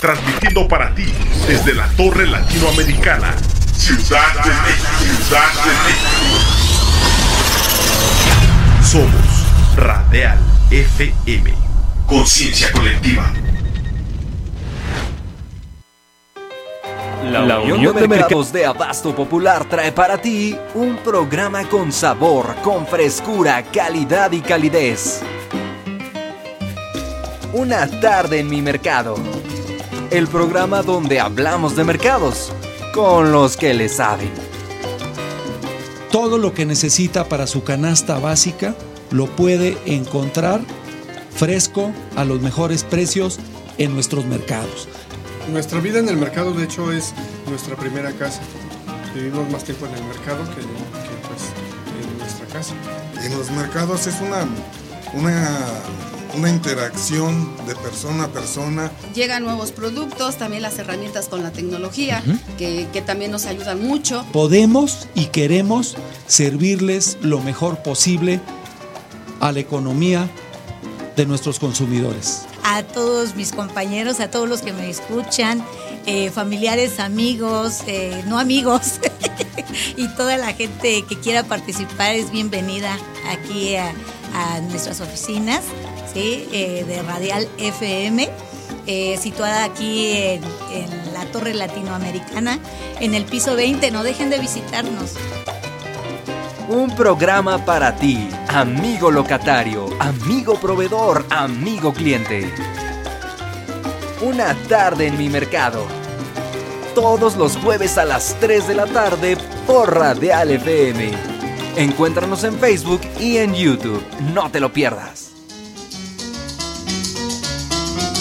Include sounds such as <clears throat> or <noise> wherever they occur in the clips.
transmitiendo para ti desde la Torre Latinoamericana, Ciudad de México. Ciudad de México. Somos Radial FM. Conciencia colectiva. La, Unión, de, Mercados de Abasto Popular trae para ti un programa con sabor, con frescura, calidad y calidez. Una tarde en mi mercado. El programa donde hablamos de mercados con los que le saben. Todo lo que necesita para su canasta básica lo puede encontrar fresco a los mejores precios en nuestros mercados. Nuestra vida en el mercado, de hecho, es nuestra primera casa. Vivimos más tiempo en el mercado que, pues, en nuestra casa. En los mercados es una, una, una interacción de persona a persona. Llegan nuevos productos, también las herramientas con la tecnología, que, que también nos ayudan mucho. Podemos y queremos servirles lo mejor posible a la economía de nuestros consumidores a todos mis compañeros, a todos los que me escuchan, eh, familiares, amigos, eh, no amigos, <laughs> y toda la gente que quiera participar es bienvenida aquí a, nuestras oficinas Eh, de Radial FM. situada aquí en, en la Torre Latinoamericana, en el piso 20. No dejen de visitarnos. Un programa para ti, amigo locatario, amigo proveedor, amigo cliente. Una tarde en mi mercado. Todos los jueves a las 3 de la tarde por Radial FM. Encuéntranos en Facebook y en YouTube. No te lo pierdas.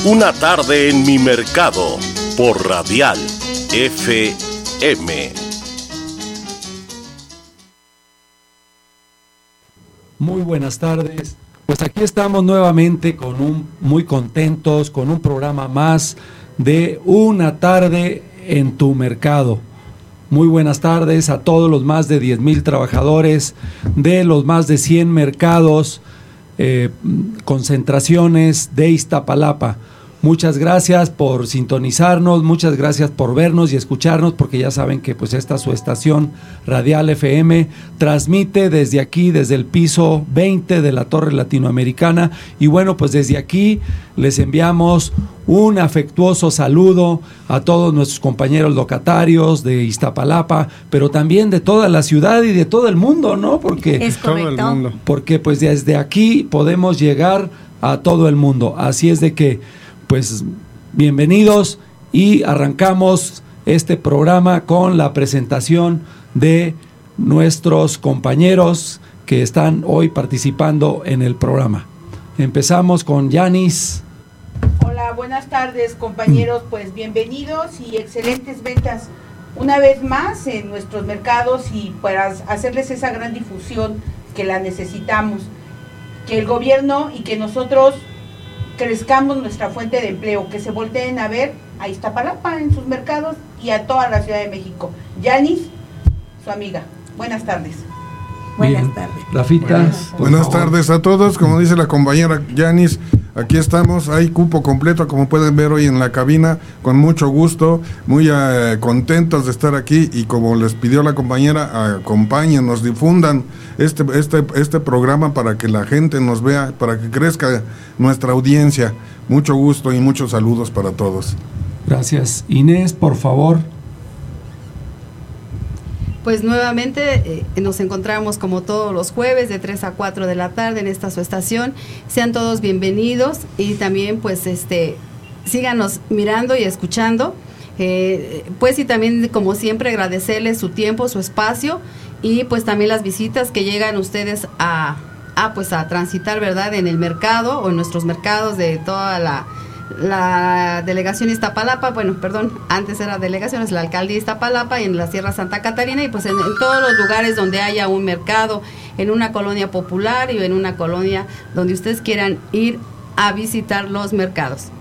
Una tarde en mi mercado por Radial FM. Muy buenas tardes. Pues aquí estamos nuevamente con un muy contentos con un programa más de una tarde en tu mercado. Muy buenas tardes a todos los más de 10 mil trabajadores de los más de 100 mercados, eh, concentraciones de Iztapalapa. Muchas gracias por sintonizarnos, muchas gracias por vernos y escucharnos, porque ya saben que pues esta su estación Radial FM transmite desde aquí, desde el piso 20 de la Torre Latinoamericana. Y bueno, pues desde aquí les enviamos un afectuoso saludo a todos nuestros compañeros locatarios de Iztapalapa, pero también de toda la ciudad y de todo el mundo, ¿no? Porque, es todo el mundo. porque pues desde aquí podemos llegar a todo el mundo. Así es de que pues bienvenidos y arrancamos este programa con la presentación de nuestros compañeros que están hoy participando en el programa. Empezamos con Yanis. Hola, buenas tardes compañeros, pues bienvenidos y excelentes ventas una vez más en nuestros mercados y para hacerles esa gran difusión que la necesitamos. Que el gobierno y que nosotros crezcamos nuestra fuente de empleo, que se volteen a ver a Iztapalapa en sus mercados y a toda la Ciudad de México. Yanis, su amiga. Buenas tardes. Buenas tardes. Rafita. Buenas, tardes a todos. Como dice la compañera Yanis, aquí estamos. Hay cupo completo, como pueden ver hoy en la cabina, con mucho gusto. Muy eh, contentos de estar aquí. Y como les pidió la compañera, nos difundan este, este, este programa para que la gente nos vea, para que crezca nuestra audiencia. Mucho gusto y muchos saludos para todos. Gracias. Inés, por favor. Pues nuevamente eh, nos encontramos como todos los jueves de 3 a 4 de la tarde en esta su estación. Sean todos bienvenidos y también pues este síganos mirando y escuchando. Eh, pues y también como siempre agradecerles su tiempo, su espacio y pues también las visitas que llegan ustedes a, a pues a transitar, ¿verdad? En el mercado o en nuestros mercados de toda la la delegación Iztapalapa, bueno, perdón, antes era delegación, es la alcaldía Iztapalapa y en la Sierra Santa Catarina y pues en, todos los lugares donde haya un mercado, en una colonia popular y en una colonia donde ustedes quieran ir a visitar los mercados.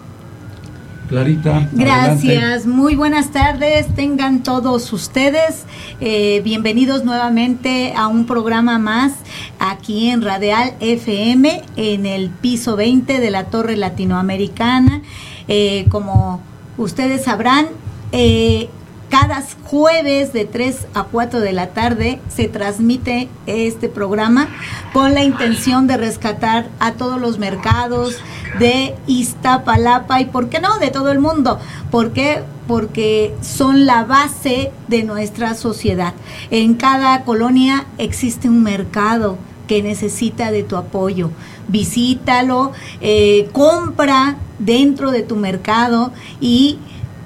Clarita. Gracias, muy buenas tardes, tengan todos ustedes. Eh, bienvenidos nuevamente a un programa más aquí en Radial FM en el piso 20 de la Torre Latinoamericana. Eh, como ustedes sabrán, eh, cada jueves de 3 a 4 de la tarde se transmite este programa con la intención de rescatar a todos los mercados de Iztapalapa y, ¿por qué no?, de todo el mundo. ¿Por qué? Porque son la base de nuestra sociedad. En cada colonia existe un mercado que necesita de tu apoyo. Visítalo, eh, compra dentro de tu mercado y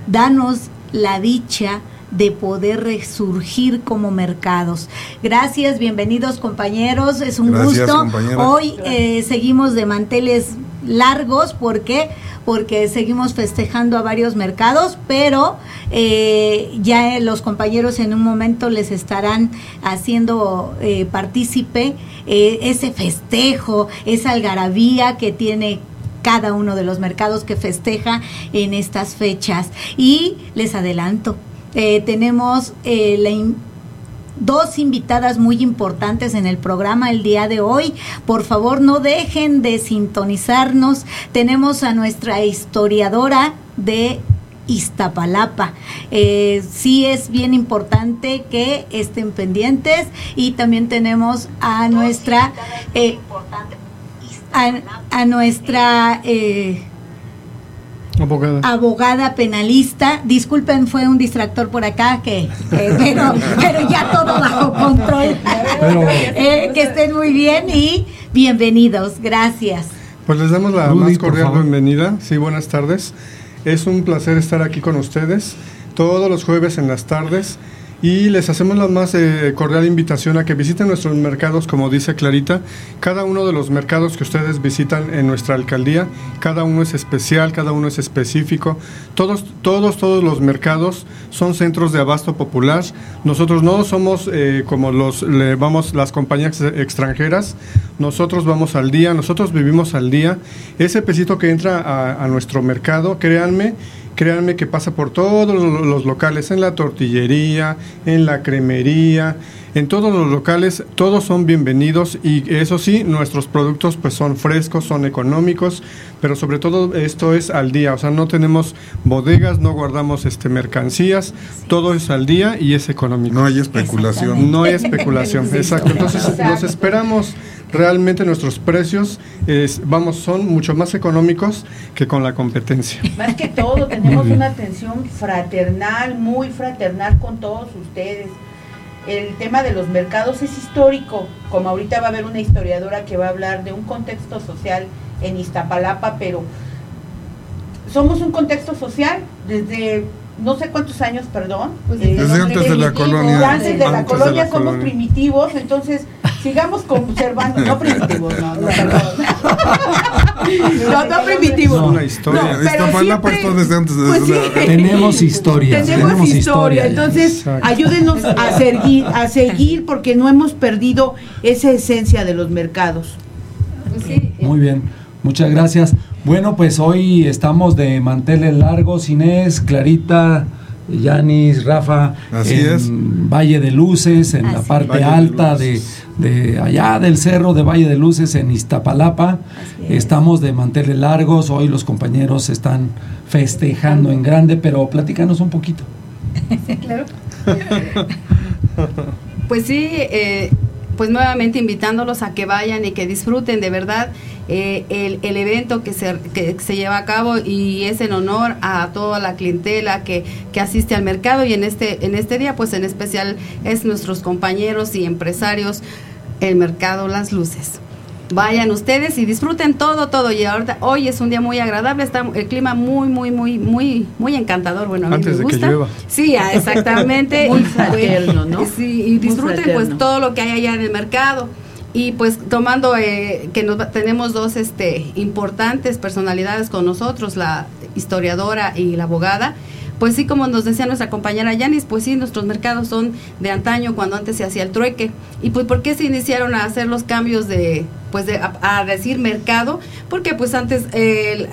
danos la dicha de poder resurgir como mercados. Gracias, bienvenidos compañeros, es un gusto. Hoy eh, seguimos de manteles largos, ¿por qué? Porque seguimos festejando a varios mercados, pero eh, ya los compañeros en un momento les estarán haciendo eh, partícipe ese festejo, esa algarabía que tiene cada uno de los mercados que festeja en estas fechas. Y les adelanto, eh, tenemos eh, dos invitadas muy importantes en el programa el día de hoy. Por favor, no dejen de sintonizarnos. Tenemos a nuestra historiadora de Iztapalapa. Eh, sí es bien importante que estén pendientes y también tenemos a nuestra a, nuestra eh, abogada. penalista. Disculpen, fue un distractor por acá, que, pero, pero, ya todo bajo control. <laughs> Eh, que estén muy bien y bienvenidos. Gracias. Pues les damos la más cordial bienvenida. Sí, buenas tardes. Es un placer estar aquí con ustedes todos los jueves en las tardes y les hacemos la más eh, cordial invitación a que visiten nuestros mercados, como dice Clarita. Cada uno de los mercados que ustedes visitan en nuestra alcaldía, cada uno es especial, cada uno es específico. Todos, todos, todos los mercados son centros de abasto popular. Nosotros no somos eh, como los vamos las compañías extranjeras. Nosotros vamos al día, nosotros vivimos al día. Ese pesito que entra a nuestro mercado, créanme créanme que pasa por todos los locales, en la tortillería, en la cremería, en todos los locales, todos son bienvenidos y eso sí, nuestros productos pues son frescos, son económicos, pero sobre todo esto es al día, o sea, no tenemos bodegas, no guardamos este mercancías, todo es al día y es económico. No hay especulación. No hay especulación, <laughs> exacto. Entonces, los esperamos realmente nuestros precios es, vamos son mucho más económicos que con la competencia. Más que todo tenemos una atención fraternal, muy fraternal con todos ustedes. El tema de los mercados es histórico, como ahorita va a haber una historiadora que va a hablar de un contexto social en Iztapalapa, pero somos un contexto social desde no sé cuántos años, perdón. Pues desde eh, antes de la colonia. Antes de la colonia somos primitivos, entonces sigamos conservando, no primitivos, no, no, <laughs> no, no primitivos. una historia. No, pero desde antes de pues sí. <laughs> Tenemos historia. Tenemos, historia. Entonces, ayúdenos a seguir, a seguir porque no hemos perdido esa esencia de los mercados. Muy bien, muchas gracias. Bueno, pues hoy estamos de manteles largos, Inés, Clarita, Yanis, Rafa, en Valle de Luces, en la parte alta de, de, allá del cerro de Valle de Luces, en Iztapalapa. Estamos de manteles largos, hoy los compañeros están festejando en grande, pero platícanos un poquito. <laughs> claro. <laughs> pues sí, eh, pues nuevamente invitándolos a que vayan y que disfruten de verdad eh, el, el, evento que se, que se lleva a cabo y es en honor a toda la clientela que, que asiste al mercado y en este, en este día pues en especial es nuestros compañeros y empresarios el mercado Las Luces. Vayan ustedes y disfruten todo, todo. Y ahorita, hoy es un día muy agradable, está el clima muy, muy, muy, muy, muy encantador. Bueno, a mí Antes me gusta. De que llueva. Sí, ah, exactamente. <laughs> muy fraterno, ¿no? Sí, y disfruten pues todo lo que hay allá en el mercado. Y pues tomando eh, que nos, tenemos dos este, importantes personalidades con nosotros, la historiadora y la abogada, pues sí, como nos decía nuestra compañera Yanis, pues sí, nuestros mercados son de antaño, cuando antes se hacía el trueque. ¿Y pues por qué se iniciaron a hacer los cambios de, pues de, a, decir mercado? Porque pues antes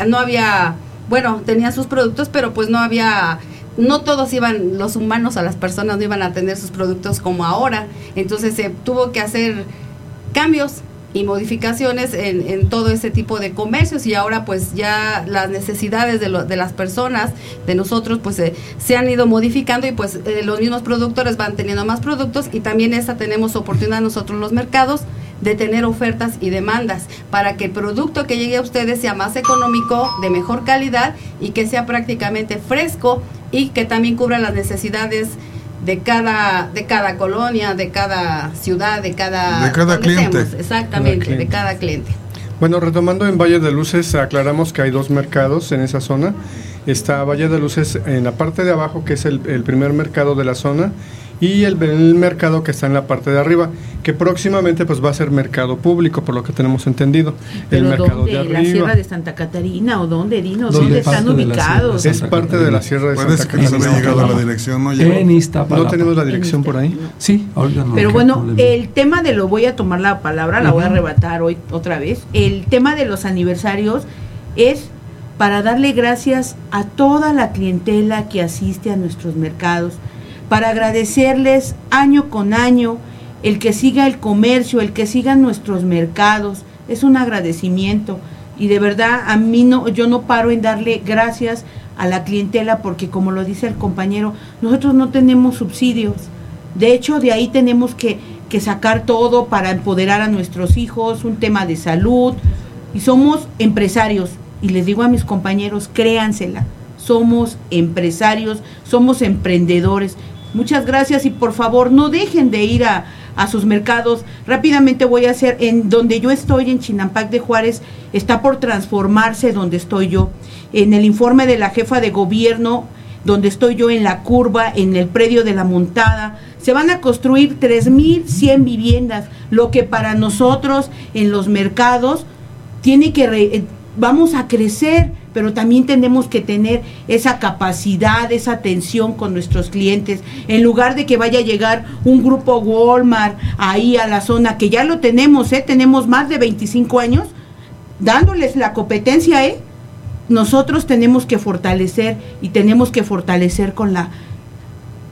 no había, bueno, tenían sus productos, pero pues no había no todos iban, los humanos a las personas no iban a tener sus productos como ahora. Entonces se tuvo que hacer cambios y modificaciones en, todo ese tipo de comercios y ahora pues ya las necesidades de, de las personas, de nosotros pues eh, se han ido modificando y pues eh, los mismos productores van teniendo más productos y también esta tenemos oportunidad nosotros los mercados de tener ofertas y demandas para que el producto que llegue a ustedes sea más económico, de mejor calidad y que sea prácticamente fresco y que también cubra las necesidades de cada de cada colonia, de cada ciudad, de cada de cada cliente. exactamente, de cada cliente. Bueno, retomando en Valle de Luces, aclaramos que hay dos mercados en esa zona. Está Valle de Luces en la parte de abajo, que es el, el primer mercado de la zona, y el, mercado que está en la parte de arriba, que próximamente pues va a ser mercado público, por lo que tenemos entendido. el mercado de arriba. ¿La Sierra de Santa Catarina o dónde, Dino? ¿Dónde, están ubicados? Es parte de la Sierra de Santa Catarina. Puede que no llegado a la dirección, no ¿No tenemos la dirección por ahí? Sí, Pero bueno, el tema de lo voy a tomar la palabra, la voy a arrebatar hoy otra vez. El tema de los aniversarios es para darle gracias a toda la clientela que asiste a nuestros mercados para agradecerles año con año el que siga el comercio, el que sigan nuestros mercados. Es un agradecimiento. Y de verdad a mí no yo no paro en darle gracias a la clientela porque como lo dice el compañero, nosotros no tenemos subsidios. De hecho, de ahí tenemos que, que sacar todo para empoderar a nuestros hijos, un tema de salud. Y somos empresarios. Y les digo a mis compañeros, créansela, somos empresarios, somos emprendedores Muchas gracias y por favor no dejen de ir a, sus mercados. Rápidamente voy a hacer en donde yo estoy, en Chinampac de Juárez, está por transformarse donde estoy yo. En el informe de la jefa de gobierno, donde estoy yo en la curva, en el predio de la montada, se van a construir 3.100 viviendas, lo que para nosotros en los mercados tiene que, eh, vamos a crecer pero también tenemos que tener esa capacidad, esa atención con nuestros clientes, en lugar de que vaya a llegar un grupo Walmart ahí a la zona, que ya lo tenemos, ¿eh? tenemos más de 25 años, dándoles la competencia, ¿eh? nosotros tenemos que fortalecer y tenemos que fortalecer con la,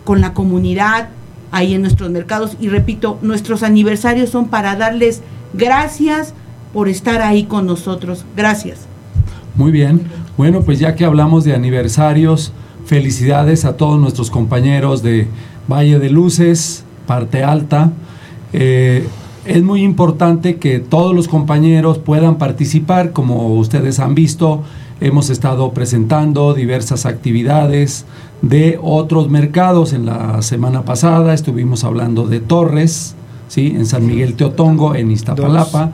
con la comunidad ahí en nuestros mercados. Y repito, nuestros aniversarios son para darles gracias por estar ahí con nosotros. Gracias. Muy bien. Bueno, pues ya que hablamos de aniversarios, felicidades a todos nuestros compañeros de Valle de Luces, parte alta. Eh, es muy importante que todos los compañeros puedan participar, como ustedes han visto, hemos estado presentando diversas actividades de otros mercados. En la semana pasada estuvimos hablando de Torres, ¿sí? en San Miguel Teotongo, en Iztapalapa.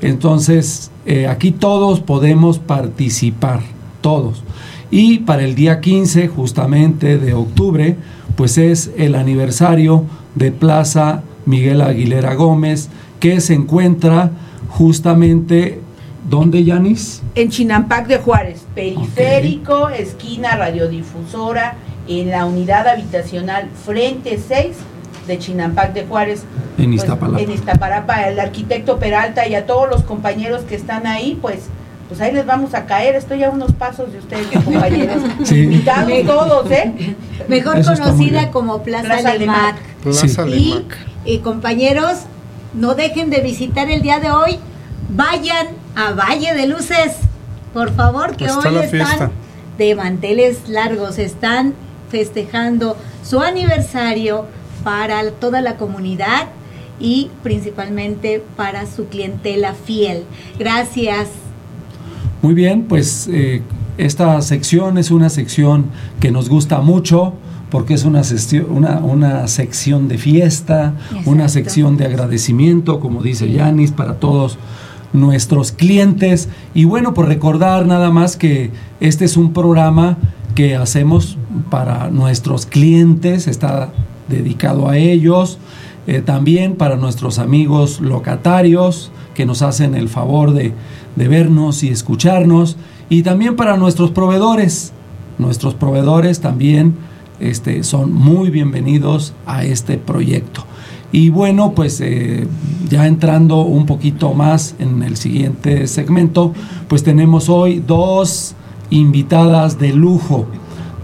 Entonces, eh, aquí todos podemos participar, todos. Y para el día 15, justamente de octubre, pues es el aniversario de Plaza Miguel Aguilera Gómez, que se encuentra justamente, ¿dónde, Yanis? En Chinampac de Juárez, periférico, esquina radiodifusora, en la unidad habitacional frente 6 de Chinampac de Juárez. En pues, Iztapalapa. en Iztapalapa, el arquitecto Peralta y a todos los compañeros que están ahí, pues pues ahí les vamos a caer. Estoy a unos pasos de ustedes, <laughs> compañeros. Invitados todos, ¿eh? Mejor conocida como Plaza, Plaza Lemac. Plaza y, y compañeros, no dejen de visitar el día de hoy. Vayan a Valle de Luces, por favor, que hoy están de manteles largos, están festejando su aniversario para toda la comunidad y principalmente para su clientela fiel. Gracias. Muy bien, pues eh, esta sección es una sección que nos gusta mucho porque es una, una, una sección de fiesta, una sección de agradecimiento, como dice Yanis, para todos nuestros clientes. Y bueno, por recordar nada más que este es un programa que hacemos para nuestros clientes, está dedicado a ellos, eh, también para nuestros amigos locatarios que nos hacen el favor de, vernos y escucharnos, y también para nuestros proveedores. Nuestros proveedores también este, son muy bienvenidos a este proyecto. Y bueno, pues eh, ya entrando un poquito más en el siguiente segmento, pues tenemos hoy dos invitadas de lujo,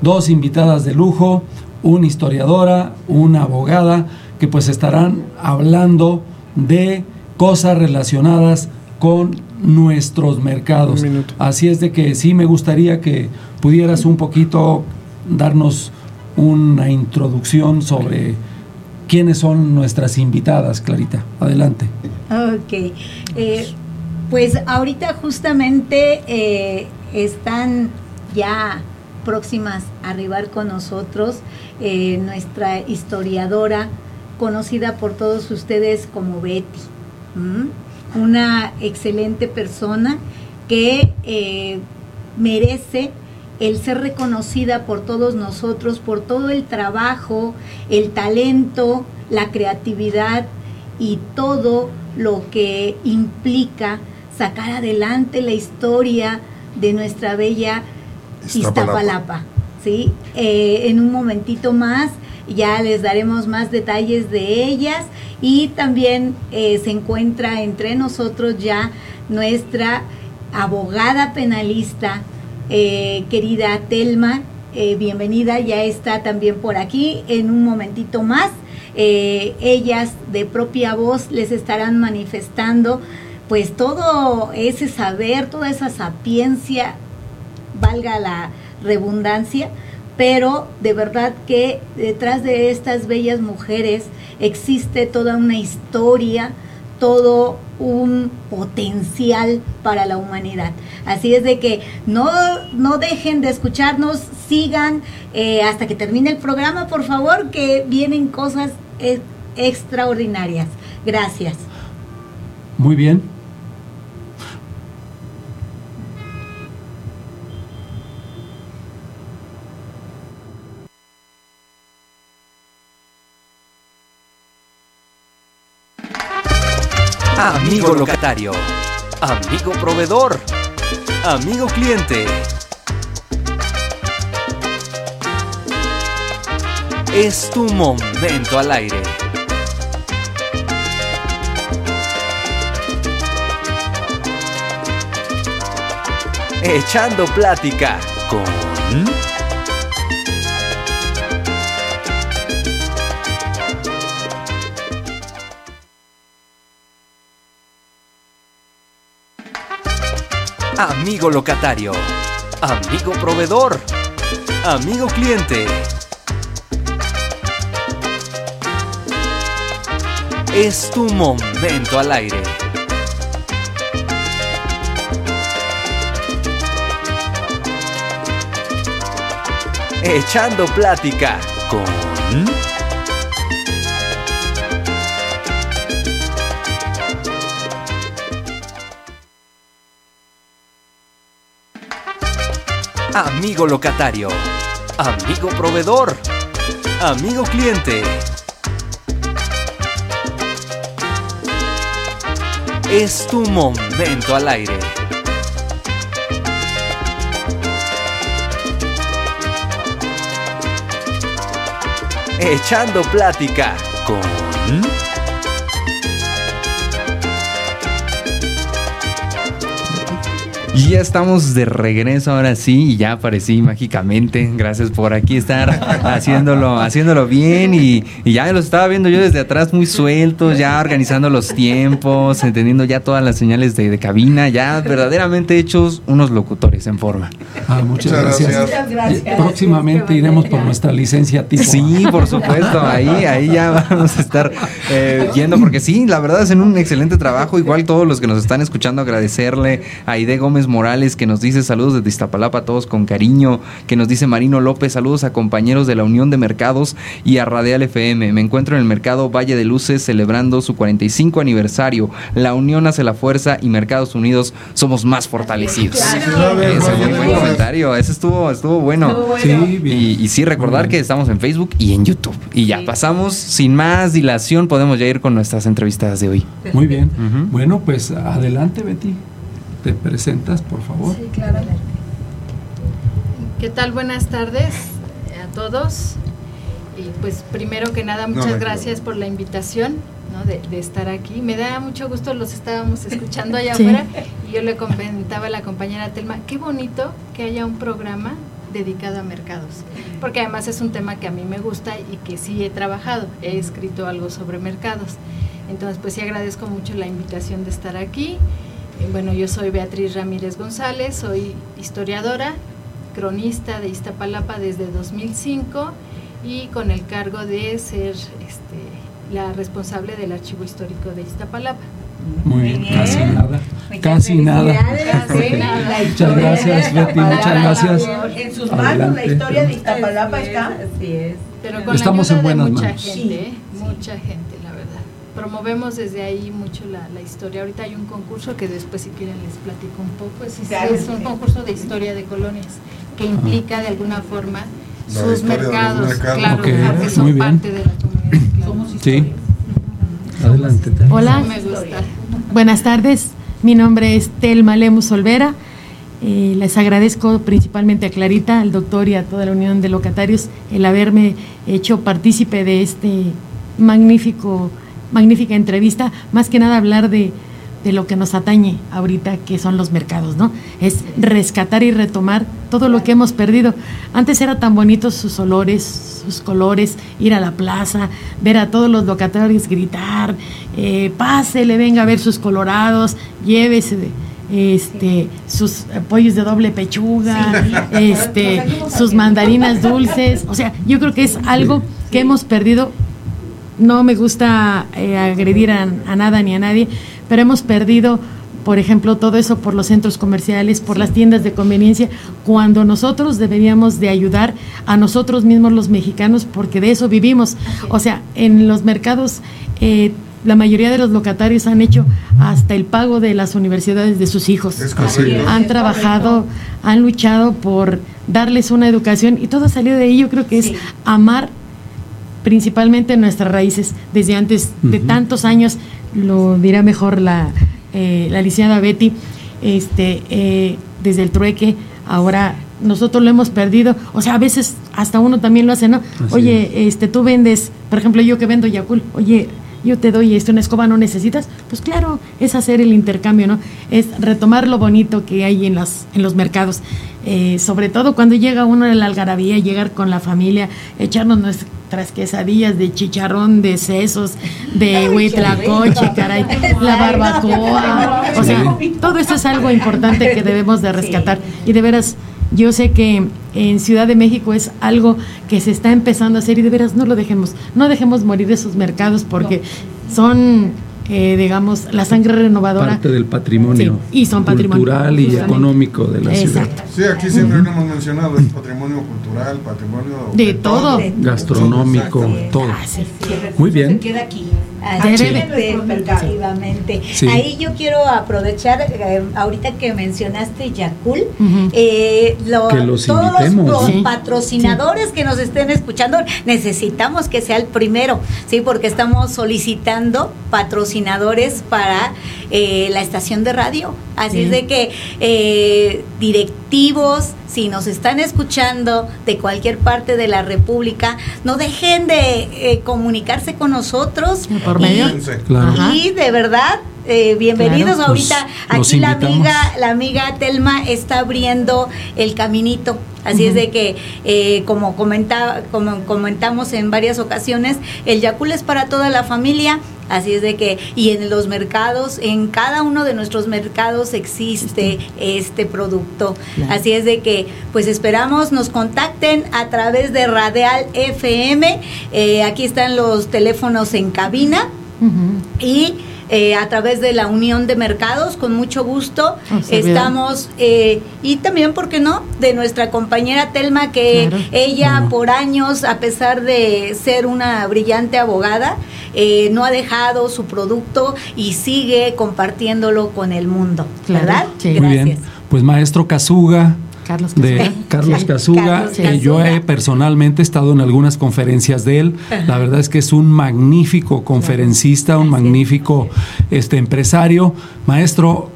dos invitadas de lujo una historiadora, una abogada, que pues estarán hablando de cosas relacionadas con nuestros mercados. Así es de que sí me gustaría que pudieras un poquito darnos una introducción sobre quiénes son nuestras invitadas, Clarita. Adelante. Ok. Eh, pues ahorita justamente eh, están ya próximas a arribar con nosotros eh, nuestra historiadora, conocida por todos ustedes como Betty. Una excelente persona que merece el ser reconocida por todos nosotros, por todo el trabajo, el talento, la creatividad y todo lo que implica sacar adelante la historia de nuestra bella Iztapalapa. ¿sí? Eh, en un momentito más ya les daremos más detalles de ellas y también eh, se encuentra entre nosotros ya nuestra abogada penalista, eh, querida Telma, bienvenida, ya está también por aquí en un momentito más. Ellas de propia voz les estarán manifestando pues todo ese saber, toda esa sapiencia, valga la redundancia, pero de verdad que detrás de estas bellas mujeres existe toda una historia, todo un potencial para la humanidad. Así es de que no, no dejen de escucharnos, sigan eh, hasta que termine el programa, por favor, que vienen cosas eh, extraordinarias. Gracias. Muy bien. Amigo locatario, amigo proveedor, amigo cliente. Es tu momento al aire. Echando plática con... Amigo locatario, amigo proveedor, amigo cliente. Es tu momento al aire. Echando plática con... Amigo locatario, amigo proveedor, amigo cliente. Es tu momento al aire. Echando plática con... Y ya estamos de regreso ahora sí, y ya aparecí mágicamente. Gracias por aquí estar haciéndolo, haciéndolo bien. Y, ya los estaba viendo yo desde atrás muy sueltos, ya organizando los tiempos, entendiendo ya todas las señales de, cabina, ya verdaderamente hechos unos locutores en forma. Ah, muchas, gracias. Próximamente iremos por nuestra licencia tipo. Sí, por supuesto, ahí, ahí ya vamos a estar eh, yendo, porque sí, la verdad es en un excelente trabajo. Igual todos los que nos están escuchando, agradecerle a Aide Gómez Morales que nos dice saludos desde Iztapalapa a todos con cariño, que nos dice Marino López, saludos a compañeros de la Unión de Mercados y a Radial FM. Me encuentro en el mercado Valle de Luces celebrando su 45 aniversario. La unión hace la fuerza y Mercados Unidos somos más fortalecidos. Ese fue un buen comentario, ese estuvo, estuvo bueno. y, sí, recordar que estamos en Facebook y en YouTube. Y ya pasamos, sin más dilación, podemos ya ir con nuestras entrevistas de hoy. Muy bien. Bueno, pues adelante, Betty te presentas, por favor. Sí, claro. ¿Qué tal? Buenas tardes a todos. Y pues primero que nada, muchas gracias por la invitación ¿no? de, estar aquí. Me da mucho gusto, los estábamos escuchando allá <laughs> afuera y yo le comentaba a la compañera Telma, qué bonito que haya un programa dedicado a mercados, porque además es un tema que a mí me gusta y que sí he trabajado, he escrito algo sobre mercados. Entonces, pues sí agradezco mucho la invitación de estar aquí. Eh, bueno, yo soy Beatriz Ramírez González, soy historiadora, cronista de Iztapalapa desde 2005 y con el cargo de ser este, la responsable del Archivo Histórico de Iztapalapa. Muy bien, casi nada. casi nada. Muchas gracias, Betty. Muchas gracias. En sus manos la historia de Iztapalapa está. Así es. Pero con Estamos la ayuda en buenas de mucha manos. gente, mucha gente, la verdad. Promovemos desde ahí mucho la, la, historia. Ahorita hay un concurso que después, si quieren, les platico un poco. Es, es un concurso de historia de colonias que implica de alguna forma sus mercados, claro, okay. porque son parte de la comunidad. Somos sí. Adelante. Hola. Buenas tardes. Mi nombre es Telma Lemus Olvera. Eh, les agradezco principalmente a Clarita, al doctor y a toda la Unión de Locatarios el haberme hecho partícipe de este magnífico, magnífica entrevista. Más que nada hablar de, de lo que nos atañe ahorita, que son los mercados, ¿no? Es rescatar y retomar todo lo que hemos perdido. Antes era tan bonitos sus olores, sus colores, ir a la plaza, ver a todos los locatarios gritar, eh, pásele, venga a ver sus colorados, llévese este sus pollos de doble pechuga, este sus mandarinas dulces, o sea, yo creo que es algo que hemos perdido. No me gusta eh, agredir a nada ni a nadie, pero hemos perdido, por ejemplo, todo eso por los centros comerciales, por las tiendas de conveniencia, cuando nosotros deberíamos de ayudar a nosotros mismos los mexicanos, porque de eso vivimos. O sea, en los mercados... Eh, la mayoría de los locatarios han hecho hasta el pago de las universidades de sus hijos. han trabajado, han luchado por darles una educación y todo ha salido de ahí. Yo creo que es amar principalmente nuestras raíces. Desde antes de tantos años lo dirá mejor la, eh, la licenciada Betty, este, eh, desde el trueque, ahora nosotros lo hemos perdido, o sea, a veces hasta uno también lo hace, ¿no? oye, este, tú vendes, por ejemplo, yo que vendo Yakul, oye, yo te doy esto, una escoba no necesitas, pues claro, es hacer el intercambio, ¿no? Es retomar lo bonito que hay en, las, en los mercados, eh, sobre todo cuando llega uno a la algarabía, llegar con la familia, echarnos nuestras quesadillas de chicharrón, de sesos, de huitlacoche, caray, la barbacoa, o sea, todo eso es algo importante que debemos de rescatar. Y de veras yo sé que en Ciudad de México es algo que se está empezando a hacer y de veras no lo dejemos, no dejemos morir esos mercados porque son eh, digamos, la sangre renovadora. Parte del patrimonio. y son patrimonio. Cultural y económico de la ciudad. Sí, aquí siempre lo hemos mencionado, el patrimonio cultural, patrimonio... De, todo. Gastronómico, todo. Ah, Muy bien. Se queda aquí. Efectivamente. Ahí yo quiero aprovechar, eh, ahorita que mencionaste Yakul, eh, todos los, patrocinadores que nos estén escuchando, necesitamos que sea el primero, ¿sí? Porque estamos solicitando patrocinadores para eh, la estación de radio. Así es de que directivos, si nos están escuchando de cualquier parte de la República, no dejen de eh, comunicarse con nosotros. Por medio. Y, de verdad, eh, bienvenidos. Pues, ahorita aquí la amiga la amiga Telma está abriendo el caminito. Así es de que eh, como comentaba como comentamos en varias ocasiones el Yacul es para toda la familia. Así es de que, y en los mercados, en cada uno de nuestros mercados existe este. producto. Así es de que, pues esperamos nos contacten a través de Radial FM. Eh, aquí están los teléfonos en cabina. Y eh, a través de la Unión de Mercados, con mucho gusto. Estamos, eh, y también, ¿por qué no?, de nuestra compañera Telma, que ella por años, a pesar de ser una brillante abogada, eh, no ha dejado su producto y sigue compartiéndolo con el mundo, ¿verdad? Muy bien. Pues maestro Kazuga, de Carlos Casuga. yo he personalmente estado en algunas conferencias de él. La verdad es que es un magnífico conferencista, un magnífico este empresario. Maestro,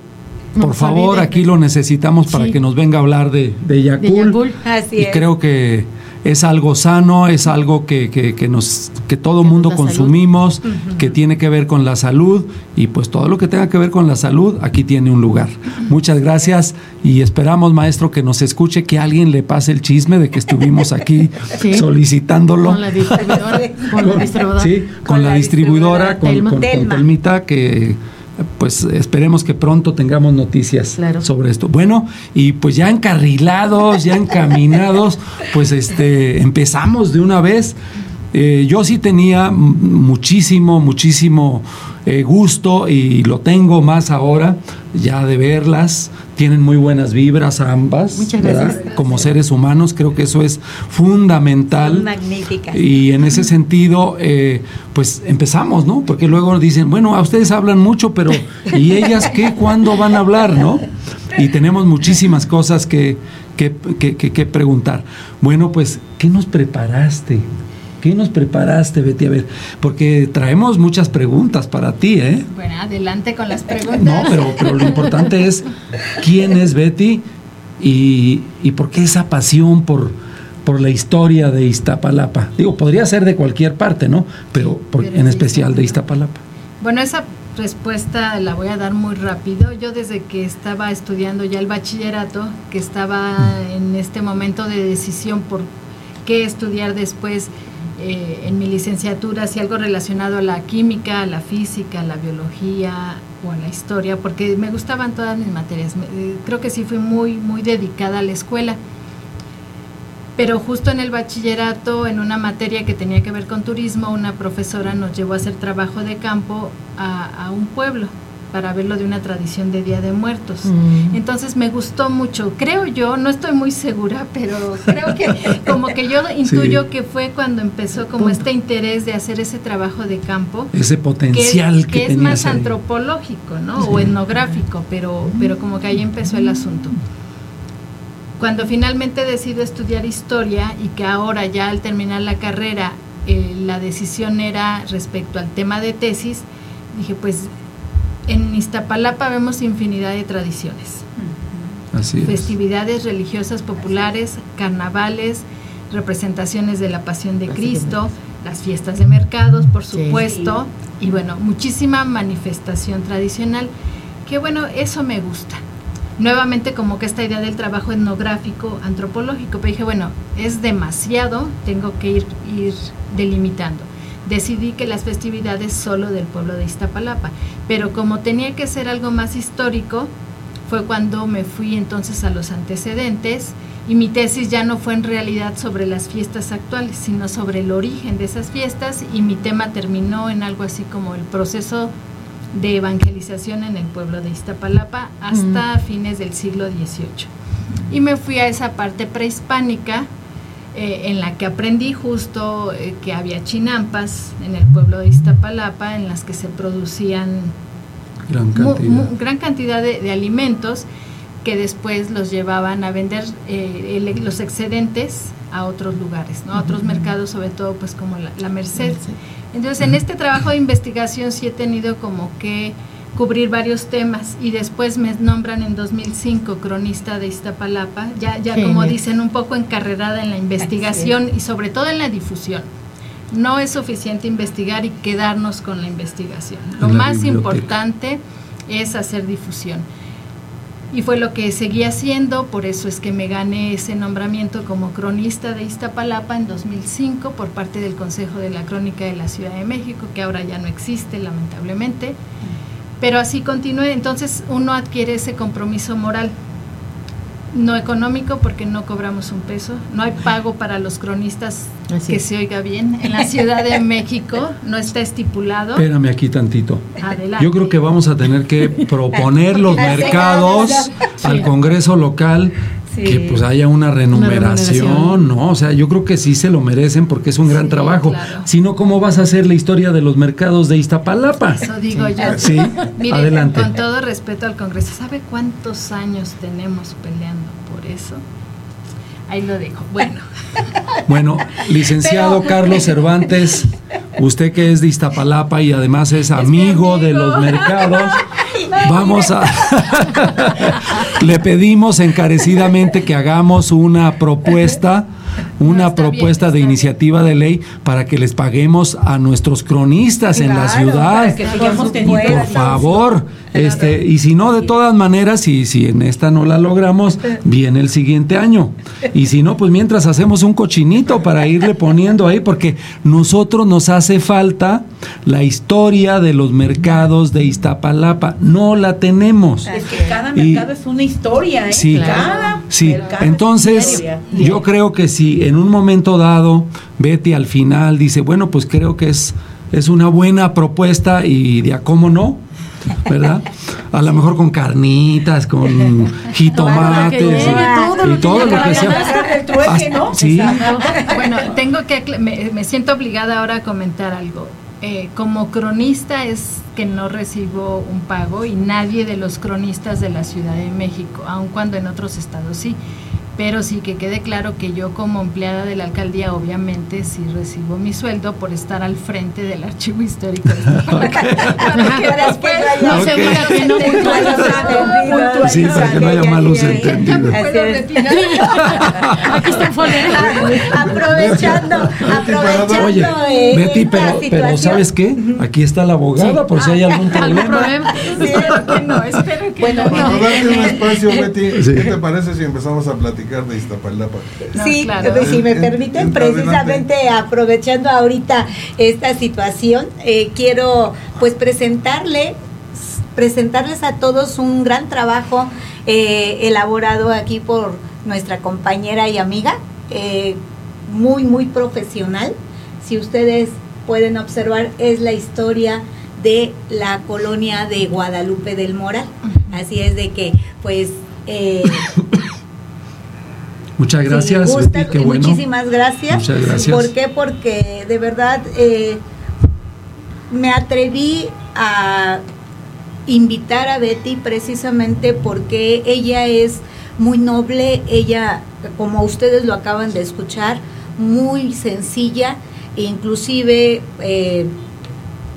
por favor, aquí lo necesitamos para que nos venga a hablar de, de Yakul. Y creo que es algo sano, es algo que, que, nos, que todo mundo consumimos, que tiene que ver con la salud y pues todo lo que tenga que ver con la salud aquí tiene un lugar. Muchas gracias y esperamos, maestro, que nos escuche, que alguien le pase el chisme de que estuvimos aquí <laughs> solicitándolo. Con la distribuidora. Con, la <laughs> distribuidora, sí, con, la, distribuidora, con, Telmita, que pues esperemos que pronto tengamos noticias sobre esto. Bueno, y pues ya encarrilados, ya encaminados, pues este empezamos de una vez. Eh, yo sí tenía muchísimo, muchísimo eh, gusto y lo tengo más ahora ya de verlas. Tienen muy buenas vibras ambas. Muchas gracias. Como seres humanos, creo que eso es fundamental. Magnífica. Y en ese sentido, eh, pues empezamos, ¿no? Porque luego dicen, bueno, a ustedes hablan mucho, pero ¿y ellas qué? ¿Cuándo van a hablar, no? Y tenemos muchísimas cosas que, que, que, que preguntar. Bueno, pues, ¿qué nos preparaste? ¿Qué nos preparaste, Betty? A ver, porque traemos muchas preguntas para ti, ¿eh? Bueno, adelante con las preguntas. No, pero, pero lo importante es quién es Betty y, y por qué esa pasión por, por la historia de Iztapalapa. Digo, podría ser de cualquier parte, ¿no? Pero, en especial de Iztapalapa. Bueno, esa respuesta la voy a dar muy rápido. Yo desde que estaba estudiando ya el bachillerato, que estaba en este momento de decisión por qué estudiar después, eh, en mi licenciatura, si algo relacionado a la química, a la física, a la biología o a la historia, porque me gustaban todas mis materias. Eh, creo que sí fui muy, muy dedicada a la escuela. Pero justo en el bachillerato, en una materia que tenía que ver con turismo, una profesora nos llevó a hacer trabajo de campo a un pueblo para verlo de una tradición de Día de Muertos. Mm. Entonces me gustó mucho. Creo yo, no estoy muy segura, pero creo que <laughs> como que yo intuyo que fue cuando empezó como este interés de hacer ese trabajo de campo. Ese potencial que, es más antropológico, ¿no? O etnográfico, pero, pero como que ahí empezó el asunto. Cuando finalmente decido estudiar historia y que ahora ya al terminar la carrera eh, la decisión era respecto al tema de tesis, dije pues en Iztapalapa vemos infinidad de tradiciones. Festividades religiosas populares, carnavales, representaciones de la Pasión de Cristo, las fiestas de mercados, por supuesto, y bueno, muchísima manifestación tradicional, que bueno, eso me gusta. Nuevamente como que esta idea del trabajo etnográfico, antropológico, pero dije, bueno, es demasiado, tengo que ir, ir delimitando decidí que las festividades solo del pueblo de Iztapalapa. Pero como tenía que ser algo más histórico, fue cuando me fui entonces a los antecedentes y mi tesis ya no fue en realidad sobre las fiestas actuales, sino sobre el origen de esas fiestas y mi tema terminó en algo así como el proceso de evangelización en el pueblo de Iztapalapa hasta fines del siglo XVIII. Y me fui a esa parte prehispánica eh, en la que aprendí justo eh, que había chinampas en el pueblo de Iztapalapa en las que se producían gran cantidad, de, alimentos que después los llevaban a vender eh, los excedentes a otros lugares, ¿no? a otros mercados, sobre todo pues como la, la Merced. Entonces en este trabajo de investigación sí he tenido como que cubrir varios temas y después me nombran en 2005 cronista de Iztapalapa, ya, ya como dicen, un poco encarrerada en la investigación y sobre todo en la difusión. No es suficiente investigar y quedarnos con la investigación. Lo más importante es hacer difusión. Y fue lo que seguí haciendo, por eso es que me gané ese nombramiento como cronista de Iztapalapa en 2005 por parte del Consejo de la Crónica de la Ciudad de México, que ahora ya no existe lamentablemente pero así continúe, entonces uno adquiere ese compromiso moral, no económico porque no cobramos un peso, no hay pago para los cronistas que se oiga bien. En la Ciudad de México no está estipulado. Espérame aquí tantito. Yo creo que vamos a tener que proponer los <laughs> mercados al Congreso local que pues haya una remuneración, ¿no? O sea, yo creo que sí se lo merecen porque es un gran trabajo. Si no, ¿cómo vas a hacer la historia de los mercados de Iztapalapa? Eso digo yo. Sí, <laughs> adelante. Con todo respeto al Congreso, ¿sabe cuántos años tenemos peleando por eso? Ahí lo dejo. Bueno. <laughs> Bueno, licenciado Carlos Cervantes, usted que es de Iztapalapa y además es, amigo, de los mercados, <laughs> vamos a... <laughs> Le pedimos encarecidamente que hagamos una propuesta una propuesta de iniciativa de ley para que les paguemos a nuestros cronistas en la ciudad. por favor, este, y si no, de todas maneras, y si en esta no la logramos, viene el siguiente año. Y si no, pues mientras hacemos un cochinito para irle poniendo ahí, porque nosotros nos hace falta la historia de los mercados de Iztapalapa. No la tenemos. Es que cada mercado es una historia, ¿eh? Sí, cada sí. Entonces, yo creo que si en un momento dado Betty al final dice, bueno, pues creo que es, es una buena propuesta y de a cómo no, ¿verdad? A lo mejor con carnitas, con <laughs> jitomates y, todo lo que sea. Sí. Bueno, tengo que me, siento obligada ahora a comentar algo. Eh, como cronista es que no recibo un pago y nadie de los cronistas de la Ciudad de México, aun cuando en otros estados sí pero sí que quede claro que yo como empleada de la alcaldía obviamente sí recibo mi sueldo por estar al frente del archivo histórico. <laughs> no se que no Sí, para que no haya malos entendidos. Aquí está aprovechando, aprovechando Oye, eh, Betty, pero, pero ¿sabes qué? Aquí está la abogada por si hay <laughs> algún problema. Espero que no, espero que bueno, no. Un espacio, <laughs> Betty, ¿qué te parece si empezamos a platicar? De Iztapalapa. sí, si me permiten, precisamente aprovechando ahorita esta situación, eh, quiero pues presentarle presentarles a todos un gran trabajo eh, elaborado aquí por nuestra compañera y amiga, eh, muy, muy profesional. Si ustedes pueden observar, es la historia de la colonia de Guadalupe del Moral. Así es de que, pues, <coughs> Muchas gracias. Muchísimas gracias. Muchas gracias. ¿Por qué? Porque de verdad eh, me atreví a invitar a Betty precisamente porque ella es muy noble, ella, como ustedes lo acaban de escuchar, muy sencilla, e inclusive eh,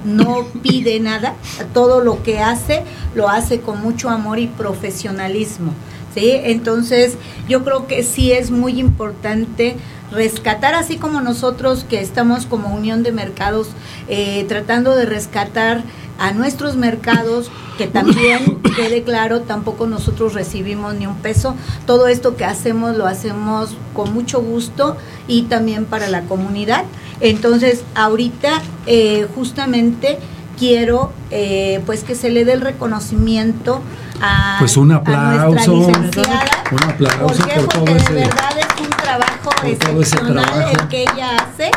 no <laughs> pide nada, todo lo que hace lo hace con mucho amor y profesionalismo. Entonces, yo creo que sí es muy importante rescatar, así como nosotros que estamos como Unión de Mercados, eh, tratando de rescatar a nuestros mercados, que también <coughs> quede claro, tampoco nosotros recibimos ni un peso. Todo esto que hacemos lo hacemos con mucho gusto y también para la comunidad. Entonces, ahorita eh, justamente quiero eh, pues que se le dé el reconocimiento a, pues un aplauso, un aplauso por, todo Porque de verdad es un trabajo excepcional el que ella hace.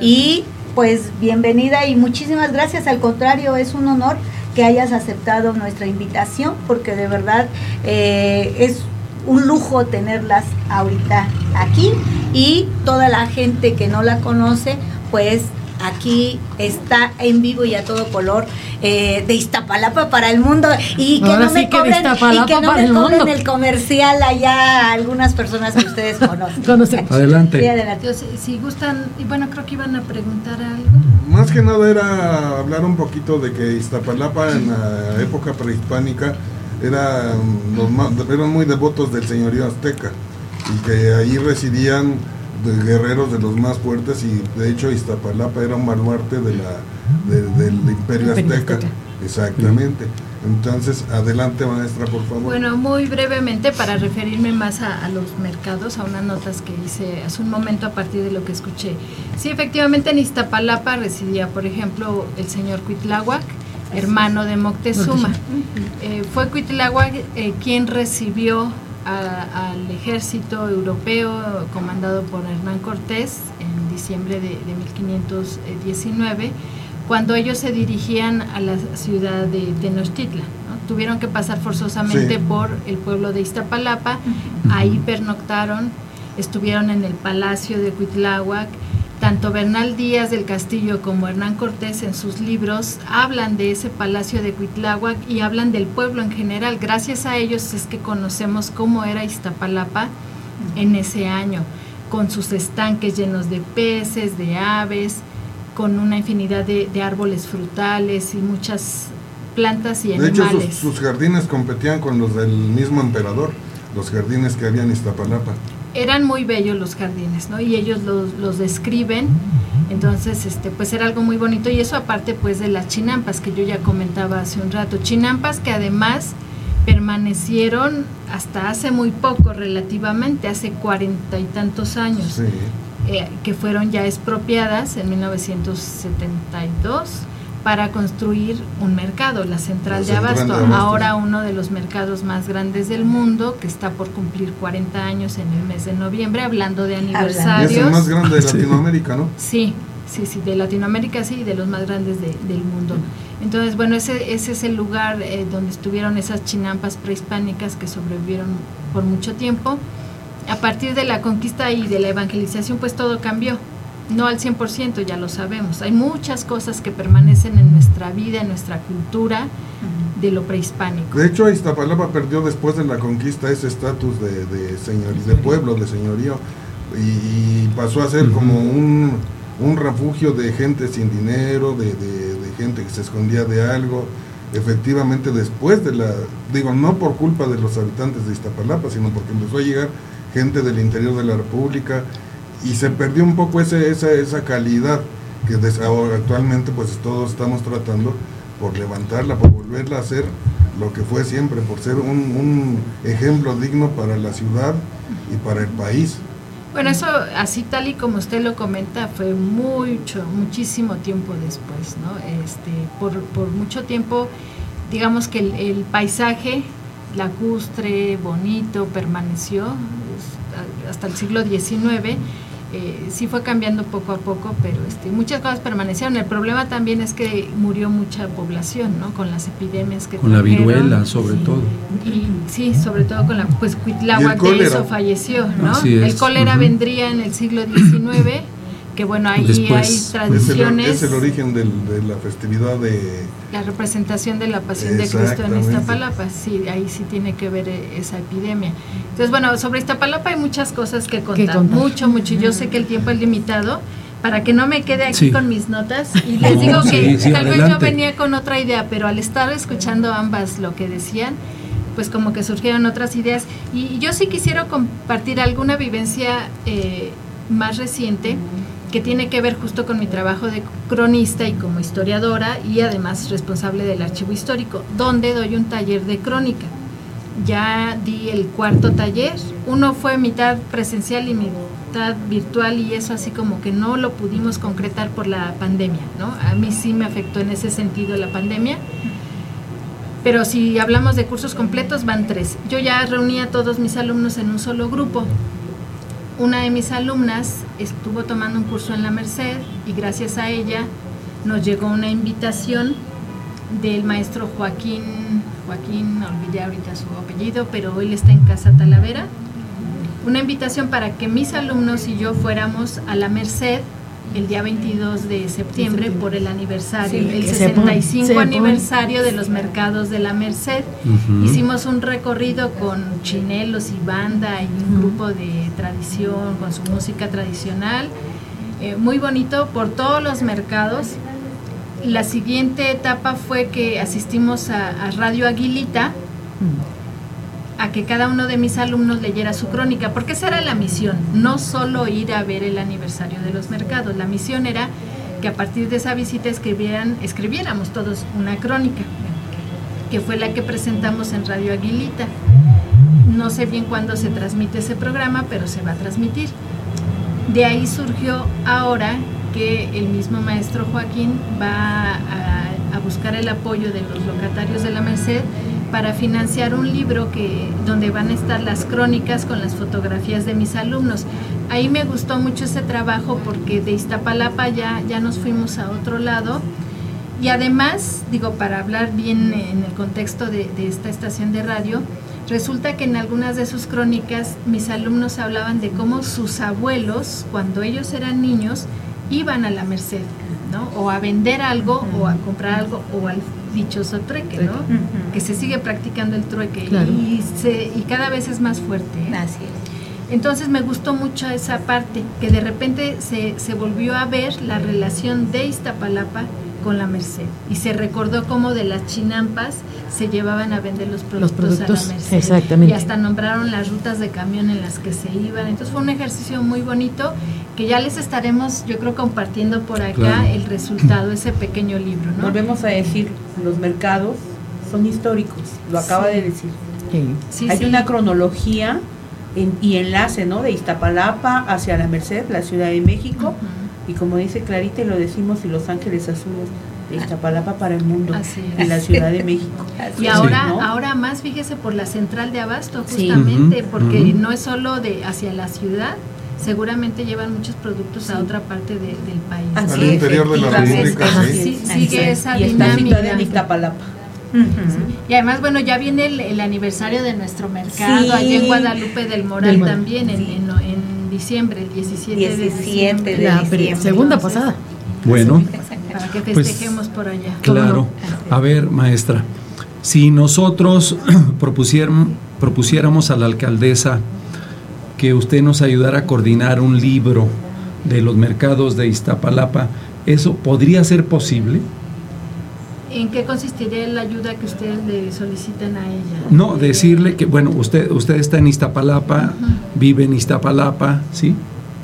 Y pues bienvenida y muchísimas gracias, al contrario, es un honor que hayas aceptado nuestra invitación porque de verdad eh, es un lujo tenerlas ahorita aquí. Y toda la gente que no la conoce pues aquí está en vivo y a todo color eh, de Iztapalapa para el mundo y que no me cobren, y que no me cobren el comercial allá algunas personas que ustedes <laughs> conocen. adelante. Si, gustan, y bueno, creo que iban a preguntar algo. Más que nada era hablar un poquito de que Iztapalapa en la época prehispánica era, los eran muy devotos del señorío azteca y que ahí residían de guerreros de los más fuertes y de hecho Iztapalapa era un baluarte de la, del imperio azteca. Exactamente. Entonces, adelante maestra, por favor. Bueno, muy brevemente para referirme más a, los mercados, a unas notas que hice hace un momento a partir de lo que escuché. Sí, efectivamente en Iztapalapa residía, por ejemplo, el señor Cuitláhuac, hermano de Moctezuma. Eh, fue Cuitláhuac eh, quien recibió al ejército europeo comandado por Hernán Cortés en diciembre de, 1519, cuando ellos se dirigían a la ciudad de Tenochtitlan. Tuvieron que pasar forzosamente por el pueblo de Iztapalapa, ahí pernoctaron, estuvieron en el palacio de Cuitláhuac, tanto Bernal Díaz del Castillo como Hernán Cortés en sus libros hablan de ese palacio de Cuitláhuac y hablan del pueblo en general. Gracias a ellos es que conocemos cómo era Iztapalapa en ese año, con sus estanques llenos de peces, de aves, con una infinidad de, árboles frutales y muchas plantas y animales. De hecho, sus, jardines competían con los del mismo emperador, los jardines que había en Iztapalapa. Eran muy bellos los jardines, ¿no? Y ellos los, los describen, entonces, este, pues era algo muy bonito y eso aparte pues de las chinampas que yo ya comentaba hace un rato, chinampas que además permanecieron hasta hace muy poco relativamente, hace cuarenta y tantos años, eh, que fueron ya expropiadas en 1972 para construir un mercado, la central, de, Abasto, ahora uno de los mercados más grandes del mundo, que está por cumplir 40 años en el mes de noviembre, hablando de aniversarios. es el más grande de <laughs> Latinoamérica, ¿no? Sí, sí, sí, de Latinoamérica sí, y de los más grandes del mundo. Entonces, bueno, ese, ese es el lugar eh, donde estuvieron esas chinampas prehispánicas que sobrevivieron por mucho tiempo. A partir de la conquista y de la evangelización, pues todo cambió no al 100%, ya lo sabemos. Hay muchas cosas que permanecen en nuestra vida, en nuestra cultura de lo prehispánico. De hecho, Iztapalapa perdió después de la conquista ese estatus de, de, de pueblo, de señorío, y, pasó a ser como un, refugio de gente sin dinero, de, de, gente que se escondía de algo. Efectivamente, después de la, digo, no por culpa de los habitantes de Iztapalapa, sino porque empezó a llegar gente del interior de la República, y se perdió un poco ese, esa, esa calidad que actualmente pues todos estamos tratando por levantarla, por volverla a hacer lo que fue siempre, por ser un, un ejemplo digno para la ciudad y para el país. Bueno, eso así tal y como usted lo comenta fue mucho, muchísimo tiempo después, ¿no? Este, por, por mucho tiempo, digamos que el, el paisaje lacustre, bonito, permaneció hasta el siglo XIX eh, sí fue cambiando poco a poco, pero este, muchas cosas permanecieron. El problema también es que murió mucha población, ¿no? Con las epidemias que Con la viruela, sobre todo. Y sí, sobre todo con la, pues Cuitláhuac de eso falleció, ¿no? El cólera vendría en el siglo XIX que bueno, ahí hay tradiciones. Es el, origen de la festividad de... La representación de la pasión de Cristo en Iztapalapa, sí, ahí sí tiene que ver eh, esa epidemia. Entonces, bueno, sobre Iztapalapa hay muchas cosas que contar, mucho, mucho. Yo sé que el tiempo es limitado, para que no me quede aquí con mis notas. Y les <laughs> digo que tal vez yo venía con otra idea, pero al estar escuchando ambas lo que decían, pues como que surgieron otras ideas. Y yo sí quisiera compartir alguna vivencia eh, más reciente que tiene que ver justo con mi trabajo de cronista y como historiadora y además responsable del archivo histórico, donde doy un taller de crónica. Ya di el cuarto taller, uno fue mitad presencial y mitad virtual y eso así como que no lo pudimos concretar por la pandemia, ¿no? A mí sí me afectó en ese sentido la pandemia. Pero si hablamos de cursos completos, van tres. Yo ya reuní a todos mis alumnos en un solo grupo una de mis alumnas estuvo tomando un curso en la Merced y gracias a ella nos llegó una invitación del maestro Joaquín, Joaquín, olvidé ahorita su apellido, pero él está en Casa Talavera, una invitación para que mis alumnos y yo fuéramos a la Merced el día 22 de septiembre por el aniversario, el 65 aniversario de los mercados de la Merced. Hicimos un recorrido con chinelos y banda y un grupo de tradición, con su música tradicional, eh, muy bonito por todos los mercados. La siguiente etapa fue que asistimos a, a Radio Aguilita a que cada uno de mis alumnos leyera su crónica, porque esa era la misión, no solo ir a ver el aniversario de los mercados, la misión era que a partir de esa visita escribieran, escribiéramos todos una crónica, que fue la que presentamos en Radio Aguilita. No sé bien cuándo se transmite ese programa, pero se va a transmitir. De ahí surgió ahora que el mismo maestro Joaquín va a, a buscar el apoyo de los locatarios de la Merced para financiar un libro que, donde van a estar las crónicas con las fotografías de mis alumnos. Ahí me gustó mucho ese trabajo porque de Iztapalapa ya, ya nos fuimos a otro lado. Y además, digo, para hablar bien en el contexto de, de esta estación de radio, resulta que en algunas de sus crónicas mis alumnos hablaban de cómo sus abuelos, cuando ellos eran niños, iban a la Merced, ¿no? O a vender algo, o a comprar algo, o al dichoso trueque, ¿no? Que se sigue practicando el trueque y, se, y cada vez es más fuerte. ¿eh? Entonces me gustó mucho esa parte, que de repente se, se volvió a ver la relación de Iztapalapa con la Merced. Y se recordó cómo de las chinampas se llevaban a vender los productos, a la Merced. Exactamente. Y hasta nombraron las rutas de camión en las que se iban. Entonces fue un ejercicio muy bonito que ya les estaremos, yo creo, compartiendo por acá el resultado, ese pequeño libro. ¿no? Volvemos a decir, los mercados son históricos, lo acaba de decir. Hay una cronología y enlace, ¿no? De Iztapalapa hacia la Merced, la Ciudad de México, y como dice Clarita, y lo decimos, y Los Ángeles Azules de Iztapalapa para el mundo, en la Ciudad de México. <laughs> y ahora, ahora más, fíjese, por la central de Abasto, justamente, porque no es solo de hacia la ciudad, seguramente llevan muchos productos a otra parte del país. Al interior de la República, sí. Sigue esa y dinámica. de Iztapalapa. Y además, bueno, ya viene el, aniversario de nuestro mercado, allí en Guadalupe del Moral, también, en, en, diciembre, el 17, de diciembre. la segunda pasada. Bueno. Para que pues, festejemos por allá. Claro. A ver, maestra, si nosotros <clears throat> propusiéramos a la alcaldesa que usted nos ayudara a coordinar un libro de los mercados de Iztapalapa, ¿eso podría ser posible? ¿En qué consistiría la ayuda que ustedes le solicitan a ella? No, decirle que, bueno, usted, usted está en Iztapalapa, vive en Iztapalapa, ¿sí?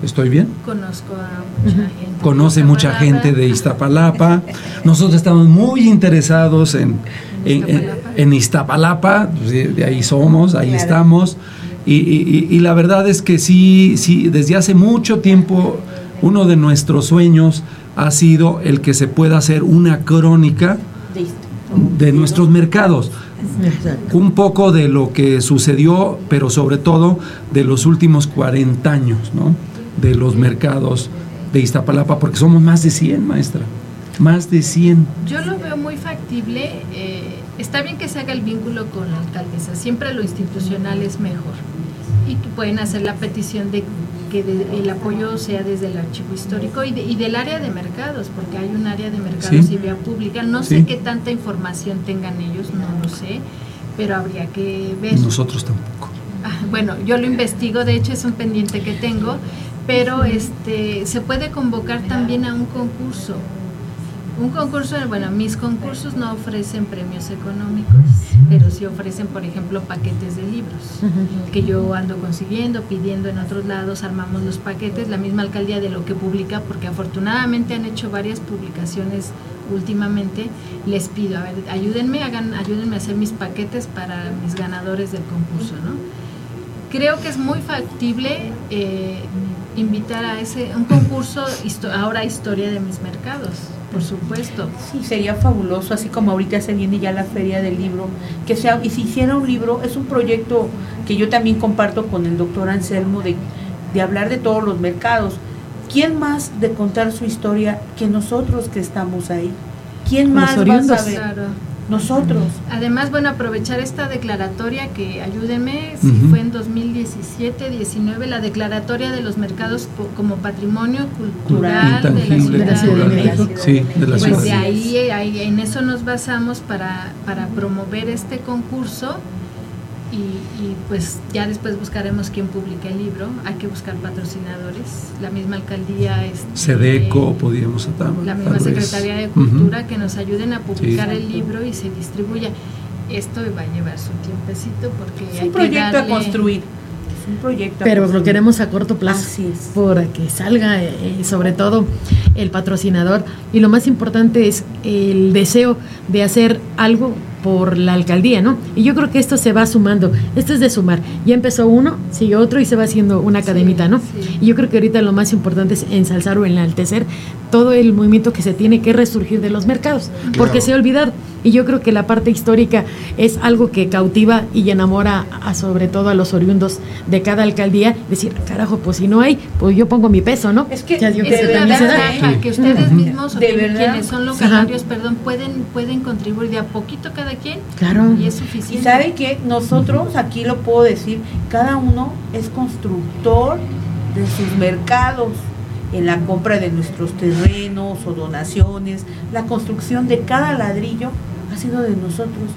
¿Estoy bien? Conozco a mucha gente. Conoce mucha gente de Iztapalapa. <laughs> Nosotros estamos muy interesados en, en, Iztapalapa, pues, de, ahí somos, ahí estamos. Y, y, la verdad es que sí, sí, desde hace mucho tiempo uno de nuestros sueños ha sido el que se pueda hacer una crónica de nuestros mercados. Un poco de lo que sucedió, pero sobre todo de los últimos 40 años, ¿no? De los mercados de Iztapalapa, porque somos más de 100, maestra. Más de 100. Yo lo veo muy factible. Eh, está bien que se haga el vínculo con la alcaldesa. Siempre lo institucional es mejor. Y pueden hacer la petición de que el apoyo sea desde el archivo histórico y, y, del área de mercados, porque hay un área de mercados y vía pública. No sé qué tanta información tengan ellos, no lo sé, pero habría que ver. Nosotros tampoco. Ah, bueno, yo lo investigo, de hecho es un pendiente que tengo, pero este se puede convocar también a un concurso un concurso, bueno, mis concursos no ofrecen premios económicos, pero sí ofrecen, por ejemplo, paquetes de libros, que yo ando consiguiendo, pidiendo en otros lados, armamos los paquetes, la misma alcaldía de lo que publica, porque afortunadamente han hecho varias publicaciones últimamente, les pido, a ver, ayúdenme, hagan, ayúdenme a hacer mis paquetes para mis ganadores del concurso, ¿no? Creo que es muy factible eh, invitar a ese, un concurso, ahora historia de mis mercados por supuesto. Sí, sería fabuloso, así como ahorita se viene ya la feria del libro, que sea, y si hiciera un libro, es un proyecto que yo también comparto con el doctor Anselmo de, de hablar de todos los mercados. ¿Quién más de contar su historia que nosotros que estamos ahí? ¿Quién más va a saber? Nosotros. Además, bueno, aprovechar esta declaratoria que ayúdenme, si fue en 2017, 19, la declaratoria de los mercados como patrimonio cultural de la ciudad de, México. Sí, de la pues de ahí, ahí, en eso nos basamos para, para promover este concurso y, pues ya después buscaremos quién publica el libro. Hay que buscar patrocinadores. La misma alcaldía. es este, Sedeco, podríamos estar. La misma Secretaría de Cultura que nos ayuden a publicar el libro y se distribuya. Esto va a llevar su tiempecito porque es un proyecto a construir. Es un proyecto. Pero lo queremos a corto plazo. Así es. Para que salga, eh, sobre todo, el patrocinador. Y lo más importante es el deseo de hacer algo por la alcaldía, ¿no? Y yo creo que esto se va sumando, esto es de sumar. Ya empezó uno, sigue otro y se va haciendo una cadenita, ¿no? Y yo creo que ahorita lo más importante es ensalzar o enaltecer todo el movimiento que se tiene que resurgir de los mercados, porque se ha olvidado. Y yo creo que la parte histórica es algo que cautiva y enamora a, sobre todo a los oriundos de cada alcaldía. Decir, carajo, pues si no hay, pues yo pongo mi peso, ¿no? Es que, es verdad, que ustedes mismos, o quienes son locatarios, perdón, pueden, pueden contribuir de a poquito cada quien. Claro. Y es suficiente. Y sabe que nosotros, aquí lo puedo decir, cada uno es constructor de sus mercados en la compra de nuestros terrenos o donaciones, la construcción de cada ladrillo sido de nosotros.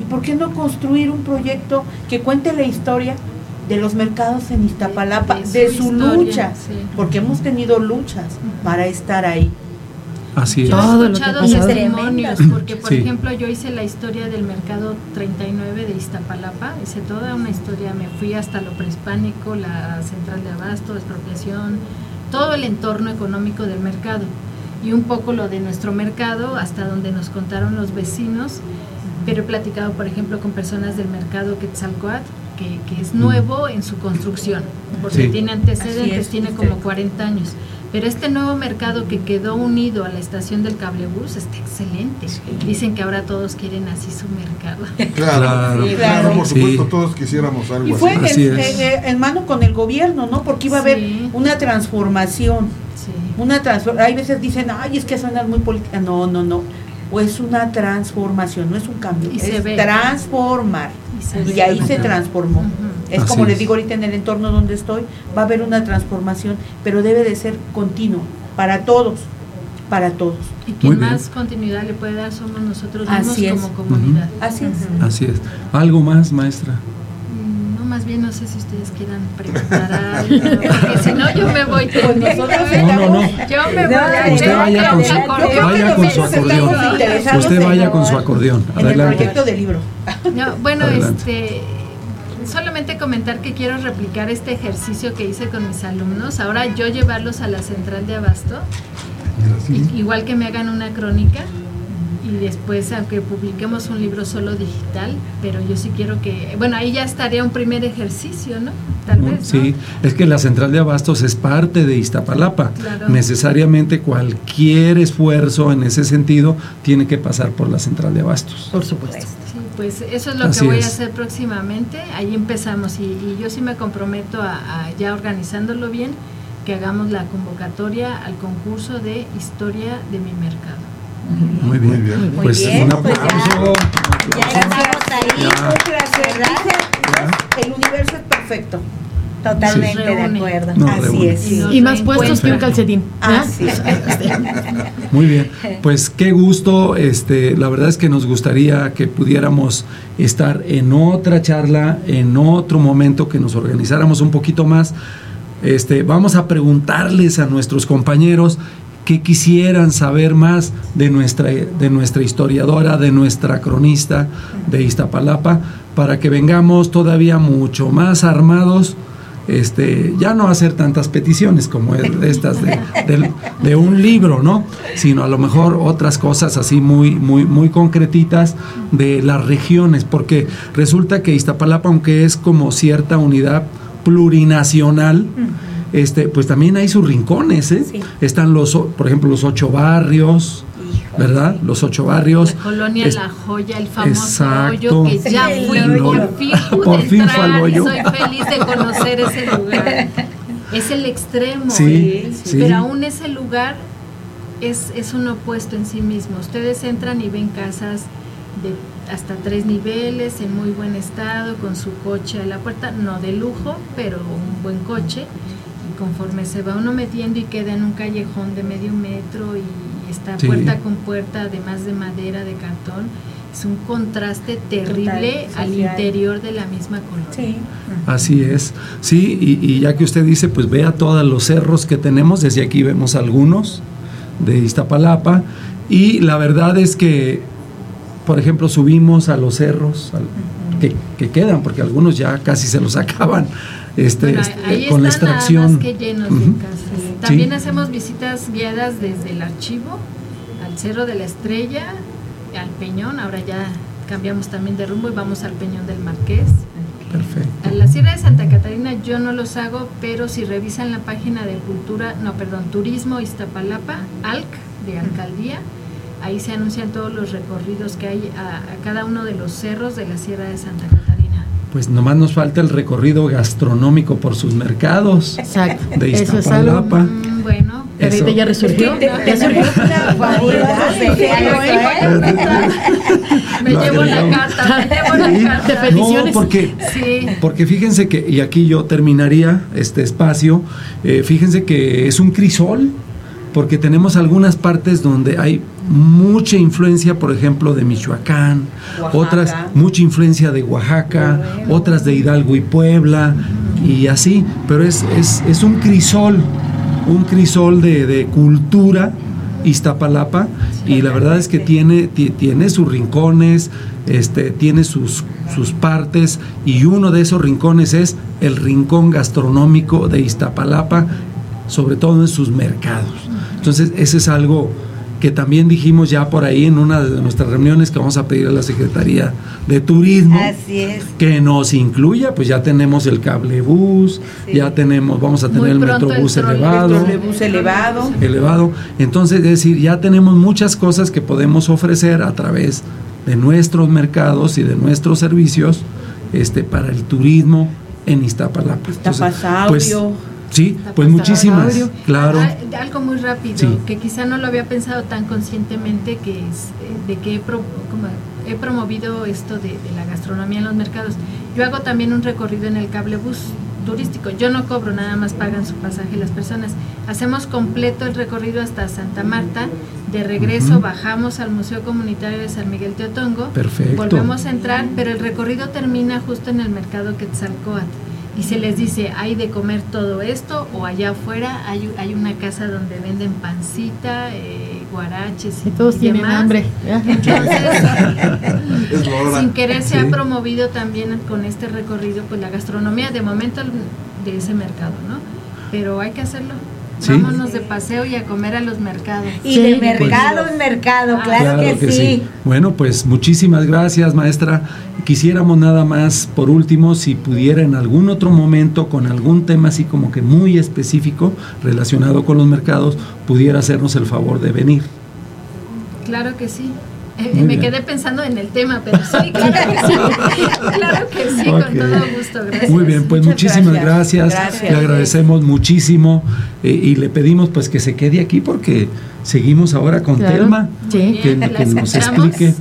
¿Y por qué no construir un proyecto que cuente la historia de los mercados en Iztapalapa, de, su, lucha? Porque hemos tenido luchas para estar ahí. Así es. Yo Todo he lo que ha escuchado testimonios, porque por Sí. ejemplo yo hice la historia del mercado 39 de Iztapalapa, hice toda una historia, me fui hasta lo prehispánico, la central de abasto, expropiación, todo el entorno económico del mercado y un poco lo de nuestro mercado, hasta donde nos contaron los vecinos, pero he platicado por ejemplo con personas del mercado Quetzalcoatl, que, que es nuevo en su construcción, porque Sí. tiene antecedentes, es, tiene como 40 años. Pero este nuevo mercado que quedó unido a la estación del cablebús está excelente. Dicen que ahora todos quieren así su mercado. <laughs> Claro, Sí, claro, claro. por supuesto, Sí. todos quisiéramos algo Y así. fue en, Así en- es. en- en mano con el gobierno, ¿no? Porque iba a haber Sí. una transformación. Sí. Una transfor- Hay veces dicen, ay, es que suena muy política. No, no, no. O es una transformación, no es un cambio. Y es se ve. transformar. Y ahí se transformó. Es Así como les es. digo ahorita en el entorno donde estoy, va a haber una transformación, pero debe de ser continuo, para todos, para todos. Y quien Muy bien. más continuidad le puede dar somos nosotros Así mismos es. como comunidad. Así es. Así es. ¿Algo más, maestra? No, más bien no sé si ustedes quieran preguntar algo, <laughs> porque si no yo me voy. Pues nosotros No, no, no. Yo me voy. Usted Yo vaya me con voy su, a acordar. vaya con su acordeón. Usted en- vaya con su acordeón. En el proyecto de libro. No, bueno, Adelante. este solamente comentar que quiero replicar este ejercicio que hice con mis alumnos. Ahora yo llevarlos a la central de abasto, igual que me hagan una crónica y después, aunque publiquemos un libro solo digital, pero yo sí quiero que, bueno, ahí ya estaría un primer ejercicio, ¿no? Tal vez. ¿no? Sí, es que la central de abastos es parte de Iztapalapa. Claro. Necesariamente cualquier esfuerzo en ese sentido tiene que pasar por la central de abastos. Por supuesto. Sí, pues eso es lo Así que voy es. a hacer próximamente. Ahí empezamos y, y yo sí me comprometo a, a ya organizándolo bien, que hagamos la convocatoria al concurso de historia de mi mercado. Muy bien. Muy bien. Muy Pues bien, un pues ya. aplauso. Ya estamos ahí. Ya. Un placer. ¿Verdad? El universo es perfecto. Totalmente Sí. de acuerdo. No, Así reúne. es. Y más puestos que un calcetín. Ah, ¿verdad? sí. <laughs> Muy bien, pues qué gusto, este, la verdad es que nos gustaría que pudiéramos estar en otra charla, en otro momento, que nos organizáramos un poquito más. Este, vamos a preguntarles a nuestros compañeros que quisieran saber más de nuestra, de nuestra historiadora, de nuestra cronista de Iztapalapa, para que vengamos todavía mucho más armados este, ya no hacer tantas peticiones como es- estas de, de un libro, ¿no? Sino a lo mejor otras cosas así muy, muy, muy concretitas de las regiones, porque resulta que Iztapalapa, aunque es como cierta unidad plurinacional, este, pues también hay sus rincones, ¿eh? Sí. Están los, por ejemplo, los ocho barrios, ¿verdad? Los ocho barrios. La colonia Es- La Joya, el famoso Exacto. hoyo que ya El fui, hoyo. por fin pude Por fin fue entrar al hoyo. y soy feliz de conocer ese lugar. Es el extremo, Sí, ¿eh? sí. pero aún ese lugar es, es un opuesto en sí mismo. Ustedes entran y ven casas de hasta tres niveles, en muy buen estado, con su coche a la puerta, no de lujo, pero un buen coche. Conforme se va uno metiendo y queda en un callejón de medio metro y está Sí. puerta con puerta, además de madera, de cartón, es un contraste terrible Total, al social. interior de la misma colonia. Sí. Así es, sí, y, y ya que usted dice, pues vea todos los cerros que tenemos, desde aquí vemos algunos de Iztapalapa, y la verdad es que, por ejemplo, subimos a los cerros al- que, que quedan, porque algunos ya casi se los <laughs> acaban, este, Bueno, este, ahí con la extracción. más que llenos de Ujú. casas. Sí. También hacemos visitas guiadas desde el archivo al Cerro de la Estrella, al Peñón, ahora ya cambiamos también de rumbo y vamos al Peñón del Marqués. Perfecto. A la Sierra de Santa Catarina yo no los hago, pero si revisan la página de Cultura, no, perdón, Turismo Iztapalapa, ALC, de Alcaldía, ahí se anuncian todos los recorridos que hay a, a cada uno de los cerros de la Sierra de Santa Catarina. Pues nomás nos falta el recorrido gastronómico por sus mercados Exacto. de Eso es algo. Iztapalapa. Mm, bueno, Pero Eso. ahorita ya resurgió. Ya surgió. <laughs> <laughs> Me llevo la carta, me llevo la carta. De peticiones. No, porque Sí. Porque fíjense que, y aquí yo terminaría este espacio, eh, fíjense que es un crisol, porque tenemos algunas partes donde hay mucha influencia, por ejemplo, de Michoacán, Oaxaca. otras mucha influencia de Oaxaca, otras de Hidalgo y Puebla, y así, pero es, es, es un crisol, un crisol de, de cultura Iztapalapa y la verdad es que tiene, tiene sus rincones, este, tiene sus, sus partes y uno de esos rincones es el rincón gastronómico de Iztapalapa, sobre todo en sus mercados. Entonces, ese es algo que también dijimos ya por ahí en una de nuestras reuniones que vamos a pedir a la Secretaría de Turismo que nos incluya, pues ya tenemos el cable bus, ya tenemos, vamos a tener el metrobús elevado, elevado. Elevado. Entonces, es decir, ya tenemos muchas cosas que podemos ofrecer a través de nuestros mercados y de nuestros servicios este para el turismo en Iztapalapa. Entonces, pues, Sí, pues muchísimas, claro. Ah, algo muy rápido, que quizá no lo había pensado tan conscientemente, que es eh, de que he, he promovido esto de, la gastronomía en los mercados. Yo hago también un recorrido en el cable bus turístico. Yo no cobro, nada más pagan su pasaje las personas. Hacemos completo el recorrido hasta Santa Marta. De regreso bajamos al Museo Comunitario de San Miguel Teotongo. Perfecto. Volvemos a entrar, pero el recorrido termina justo en el mercado Quetzalcoatl y se les dice, hay de comer todo esto o allá afuera hay, hay una casa donde venden pancita, eh, guaraches y, todos tienen hambre. <laughs> sin querer se ha promovido también con este recorrido pues la gastronomía de momento de ese mercado, ¿no? Pero hay que hacerlo. Vámonos de paseo y a comer a los mercados. Y de mercado en mercado, claro, que, sí. Bueno, pues muchísimas gracias, maestra. Quisiéramos nada más, por último, si pudiera en algún otro momento, con algún tema así como que muy específico relacionado con los mercados, pudiera hacernos el favor de venir. Claro que sí. Eh, me quedé pensando en el tema, pero sí, <laughs> claro que sí. Claro que sí, con todo gusto. Gracias. Muy bien, pues muchísimas gracias. Le agradecemos muchísimo eh, y le pedimos pues que se quede aquí porque seguimos ahora con Telma, que, nos explique.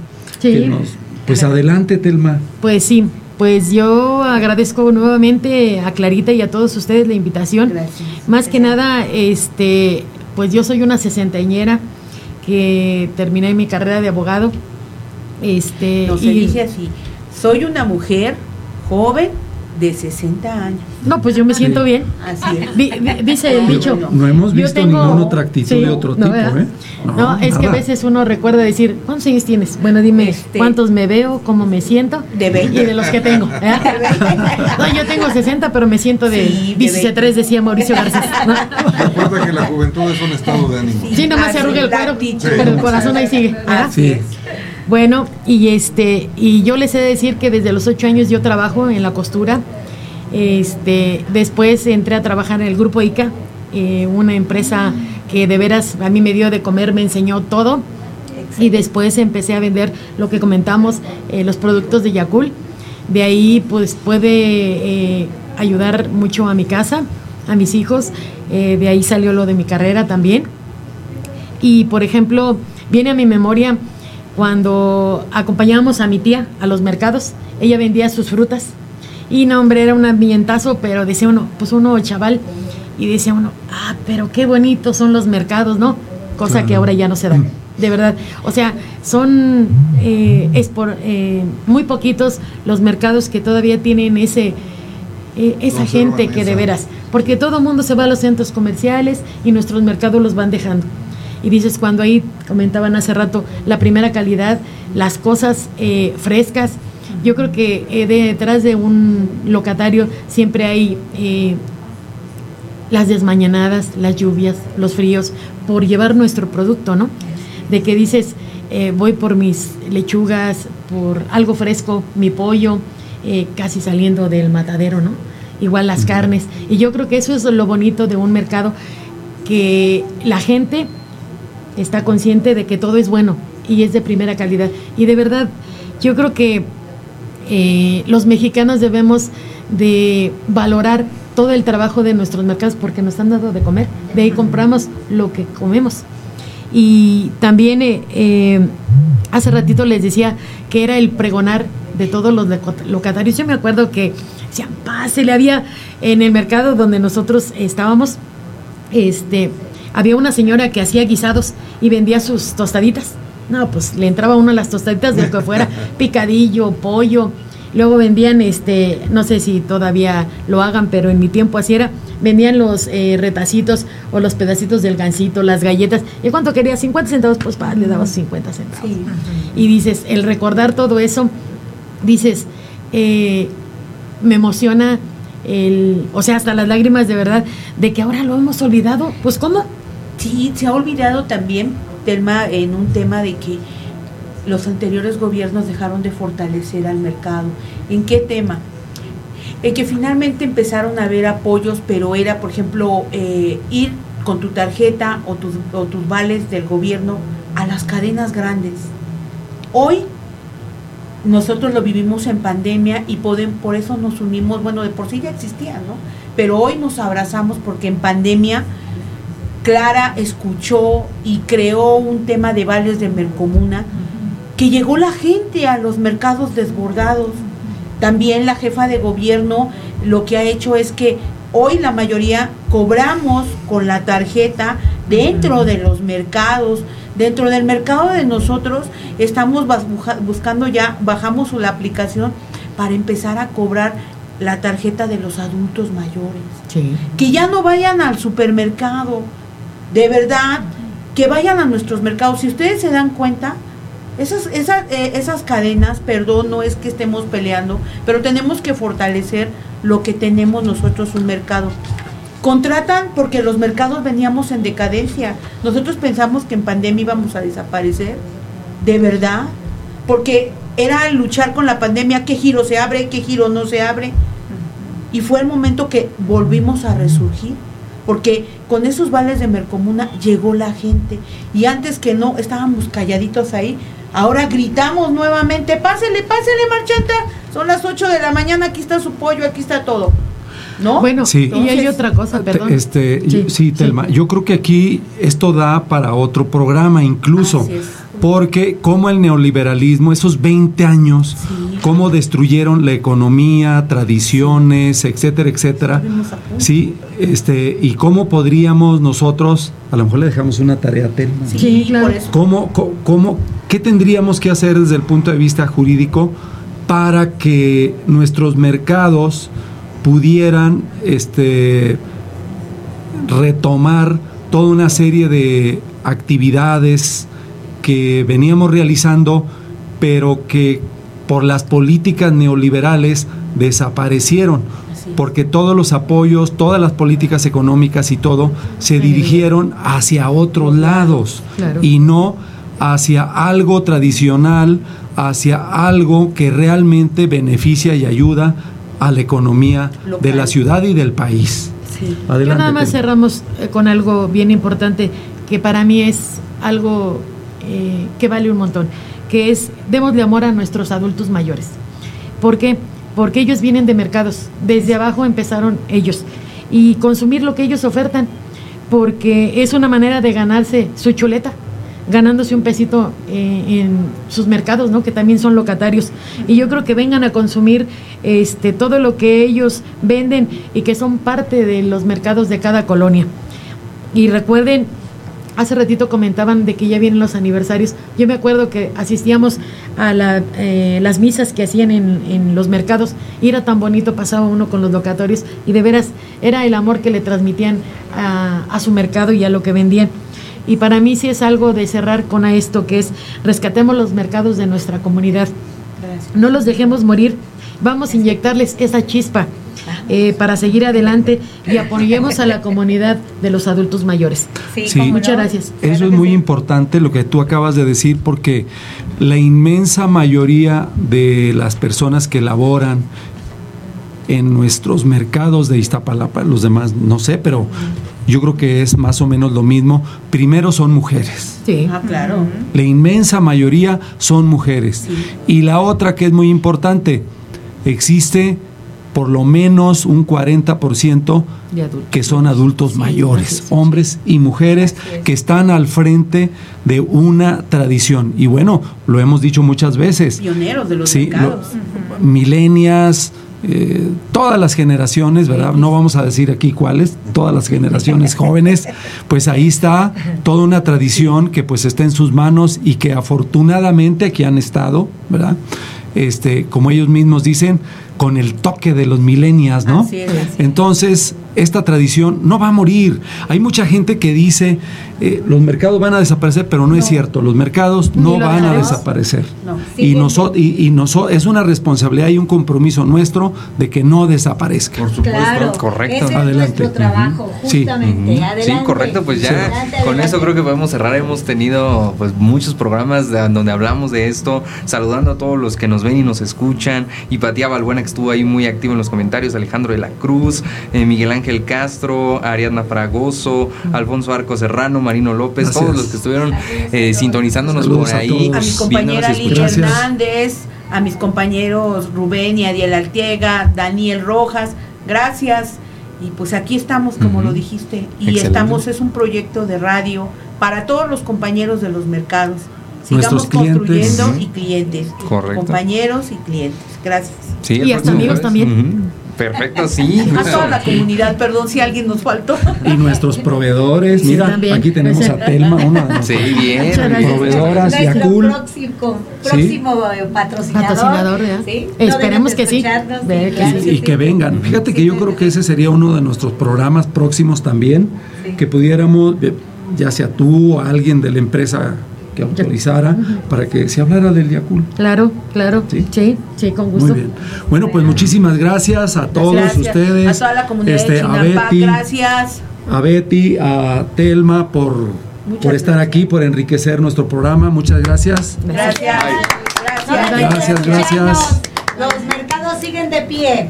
pues adelante, Telma. Pues sí. Pues yo agradezco nuevamente a Clarita y a todos ustedes la invitación. Más que nada, este, pues yo soy una sesentañera que terminé mi carrera de abogado. Este, no se dice así. Soy una mujer joven de 60 años. No, pues yo me siento bien. Así es. dice el dicho. No, hemos visto ninguna otra actitud de otro tipo, ¿eh? No, es que a veces uno recuerda decir, ¿cuántos años tienes? Bueno, dime, este, ¿cuántos me veo? ¿Cómo me siento? De 20. Y de los que tengo. ¿eh? no, yo tengo 60, pero me siento de, sí, 3, decía Mauricio Garcés. Recuerda que la juventud es un estado de ánimo. Sí, nomás se arruga el cuero, pero el corazón ahí sigue. Sí. Bueno, y este, y yo les he de decir que desde los ocho años yo trabajo en la costura. Este, después entré a trabajar en el grupo ICA, eh, una empresa que de veras a mí me dio de comer, me enseñó todo. Y después empecé a vender lo que comentamos, eh, los productos de Yakul. De ahí pues puede eh, ayudar mucho a mi casa, a mis hijos. de ahí salió lo de mi carrera también. Y por ejemplo, viene a mi memoria cuando acompañábamos a mi tía a los mercados, ella vendía sus frutas. Y no, hombre, era un ambientazo, pero decía uno, pues uno chaval, y decía uno, ah, pero qué bonitos son los mercados, ¿no? Cosa que ahora ya no se da, <laughs> de verdad. O sea, son, eh, es por eh, muy poquitos los mercados que todavía tienen ese, eh, esa gente que de veras, porque todo el mundo se va a los centros comerciales y nuestros mercados los van dejando y dices cuando ahí comentaban hace rato la primera calidad, las cosas eh, frescas. Yo creo que eh, detrás de un locatario siempre hay eh, las desmañanadas, las lluvias, los fríos, por llevar nuestro producto, ¿no? De que dices, voy por mis lechugas, por algo fresco, mi pollo, casi saliendo del matadero, ¿no? Igual las carnes. Y yo creo que eso es lo bonito de un mercado, que la gente está consciente de que todo es bueno y es de primera calidad. Y de verdad, yo creo que eh, los mexicanos debemos de valorar todo el trabajo de nuestros mercados porque nos han dado de comer. De ahí compramos lo que comemos. Y también eh, eh, hace ratito les decía que era el pregonar de todos los locatarios. Yo me acuerdo que decían, le había en el mercado donde nosotros estábamos, este, había una señora que hacía guisados y vendía sus tostaditas. No, pues le entraba uno a las tostaditas de lo que fuera, <laughs> picadillo, pollo, luego vendían, este, no sé si todavía lo hagan, pero en mi tiempo así era, vendían los eh, retacitos o los pedacitos del gansito, las galletas. ¿Y cuánto quería? 50 centavos, pues pa, le dabas 50 centavos. Y dices, el recordar todo eso, dices, eh, me emociona el, o sea, hasta las lágrimas de verdad, de que ahora lo hemos olvidado. Pues, ¿cómo? Sí, se ha olvidado también, tema en un tema de que los anteriores gobiernos dejaron de fortalecer al mercado. ¿En qué tema? En que finalmente empezaron a haber apoyos, pero era, por ejemplo, eh, ir con tu tarjeta o tus, o tus vales del gobierno a las cadenas grandes. Hoy nosotros lo vivimos en pandemia y por eso nos unimos, bueno, de por sí ya existían, ¿no? Pero hoy nos abrazamos porque en pandemia Clara escuchó y creó un tema de vales de Mercomuna que llegó la gente a los mercados desbordados. También la jefa de gobierno lo que ha hecho es que hoy la mayoría cobramos con la tarjeta dentro de los mercados. Dentro del mercado de nosotros estamos buscando ya, bajamos la aplicación para empezar a cobrar la tarjeta de los adultos mayores. Que ya no vayan al supermercado. De verdad, que vayan a nuestros mercados. Si ustedes se dan cuenta, esas, esas, eh, esas cadenas, perdón, no es que estemos peleando, pero tenemos que fortalecer lo que tenemos nosotros, un mercado. Contratan porque los mercados veníamos en decadencia. Nosotros pensamos que en pandemia íbamos a desaparecer. ¿De verdad? Porque era luchar con la pandemia, qué giro se abre, qué giro no se abre. Y fue el momento que volvimos a resurgir porque con esos vales de Mercomuna llegó la gente y antes que no estábamos calladitos ahí Ahora gritamos nuevamente, pásele, pásele, marchanta. Son las 8 de la mañana, aquí está su pollo, aquí está todo. ¿No? Bueno, sí. y hay otra cosa, perdón. Este, sí, Telma, yo creo que aquí esto da para otro programa incluso, porque como el neoliberalismo, esos 20 años, cómo destruyeron la economía, tradiciones, etcétera, etcétera. Sí, este, y cómo podríamos nosotros, a lo mejor le dejamos una tarea a Telma. Sí, claro. ¿Cómo, cómo, ¿Qué tendríamos que hacer desde el punto de vista jurídico para que nuestros mercados pudieran este, retomar toda una serie de actividades que veníamos realizando, pero que por las políticas neoliberales desaparecieron, porque todos los apoyos, todas las políticas económicas y todo se dirigieron hacia otros lados y no hacia algo tradicional, hacia algo que realmente beneficia y ayuda a la economía de la ciudad y del país. Sí. Yo nada más cerramos eh, con algo bien importante que para mí es algo eh, que vale un montón, que es démosle amor a nuestros adultos mayores. ¿Por qué? Porque ellos vienen de mercados, desde abajo empezaron ellos y consumir lo que ellos ofertan, porque es una manera de ganarse su chuleta ganándose un pesito eh, en sus mercados, ¿no? Que también son locatarios. Y yo creo que vengan a consumir este todo lo que ellos venden y que son parte de los mercados de cada colonia. Y recuerden, hace ratito comentaban de que ya vienen los aniversarios. Yo me acuerdo que asistíamos a eh, las misas que hacían en, los mercados y era tan bonito, pasaba uno con los locatorios y de veras era el amor que le transmitían a, a su mercado y a lo que vendían. Y para mí sí es algo de cerrar con esto, que es rescatemos los mercados de nuestra comunidad. No los dejemos morir, vamos a inyectarles esa chispa. Eh, para seguir adelante y apoyemos a la comunidad de los adultos mayores. Sí, muchas gracias. Eso es muy importante lo que tú acabas de decir porque la inmensa mayoría de las personas que laboran en nuestros mercados de Iztapalapa, los demás no sé, pero yo creo que es más o menos lo mismo. Primero son mujeres. Sí, ah, claro. La inmensa mayoría son mujeres. Y la otra que es muy importante, existe por lo menos un 40% que son adultos mayores, hombres y mujeres que están al frente de una tradición. Y bueno, lo hemos dicho muchas veces. Pioneros de los mercados. milenias, eh, todas las generaciones, ¿verdad? No vamos a decir aquí cuáles, todas las generaciones <laughs> jóvenes, pues ahí está toda una tradición que pues está en sus manos y que afortunadamente aquí han estado, ¿verdad? Este, como ellos mismos dicen, con el toque de los milenias, ¿no? Entonces, esta tradición no va a morir. Hay mucha gente que dice, eh, los mercados van a desaparecer, pero no, es cierto, los mercados no van a desaparecer. y nosotros y, y es una responsabilidad y un compromiso nuestro de que no desaparezca. Por supuesto, correcto. Ese es nuestro trabajo, justamente. Sí. correcto, pues ya con eso creo que podemos cerrar. Hemos tenido pues muchos programas donde hablamos de esto, saludando a todos los que nos ven y nos escuchan. Y Patía Balbuena que estuvo ahí muy activo en los comentarios, Alejandro de la Cruz, eh, Miguel Ángel Castro, Ariadna Fragoso, Alfonso Arco Serrano, Marino López, todos los que estuvieron eh, sintonizándonos por ahí. A, mi compañera Lilia Hernández, a mis compañeros Rubén y Adiel Artiega, Daniel Rojas, gracias. Y pues aquí estamos, como lo dijiste, y estamos, es un proyecto de radio para todos los compañeros de los mercados. Sigamos construyendo y clientes. Compañeros y clientes. Gracias. y hasta amigos también. Perfecto, sí. <laughs> A toda la comunidad, perdón si alguien nos faltó. Y nuestros proveedores, mira, aquí tenemos a Telma, una de <laughs> sí, bien. proveedoras, Yakul. Próximo, próximo eh, patrocinador. ¿sí? Esperemos que sí. Y, que vengan. Fíjate que yo creo que ese sería uno de nuestros programas próximos también, que pudiéramos, ya sea tú o alguien de la empresa que autorizara para que se hablara del Yakul. Claro, claro. ¿Sí? sí, con gusto. Muy bien. Bueno, pues muchísimas gracias a todos ustedes. A toda la comunidad este, de a Betty, gracias. A Betty, a Telma por, por estar aquí, por enriquecer nuestro programa. Muchas gracias. Gracias. Gracias, gracias. gracias. Los mercados siguen de pie.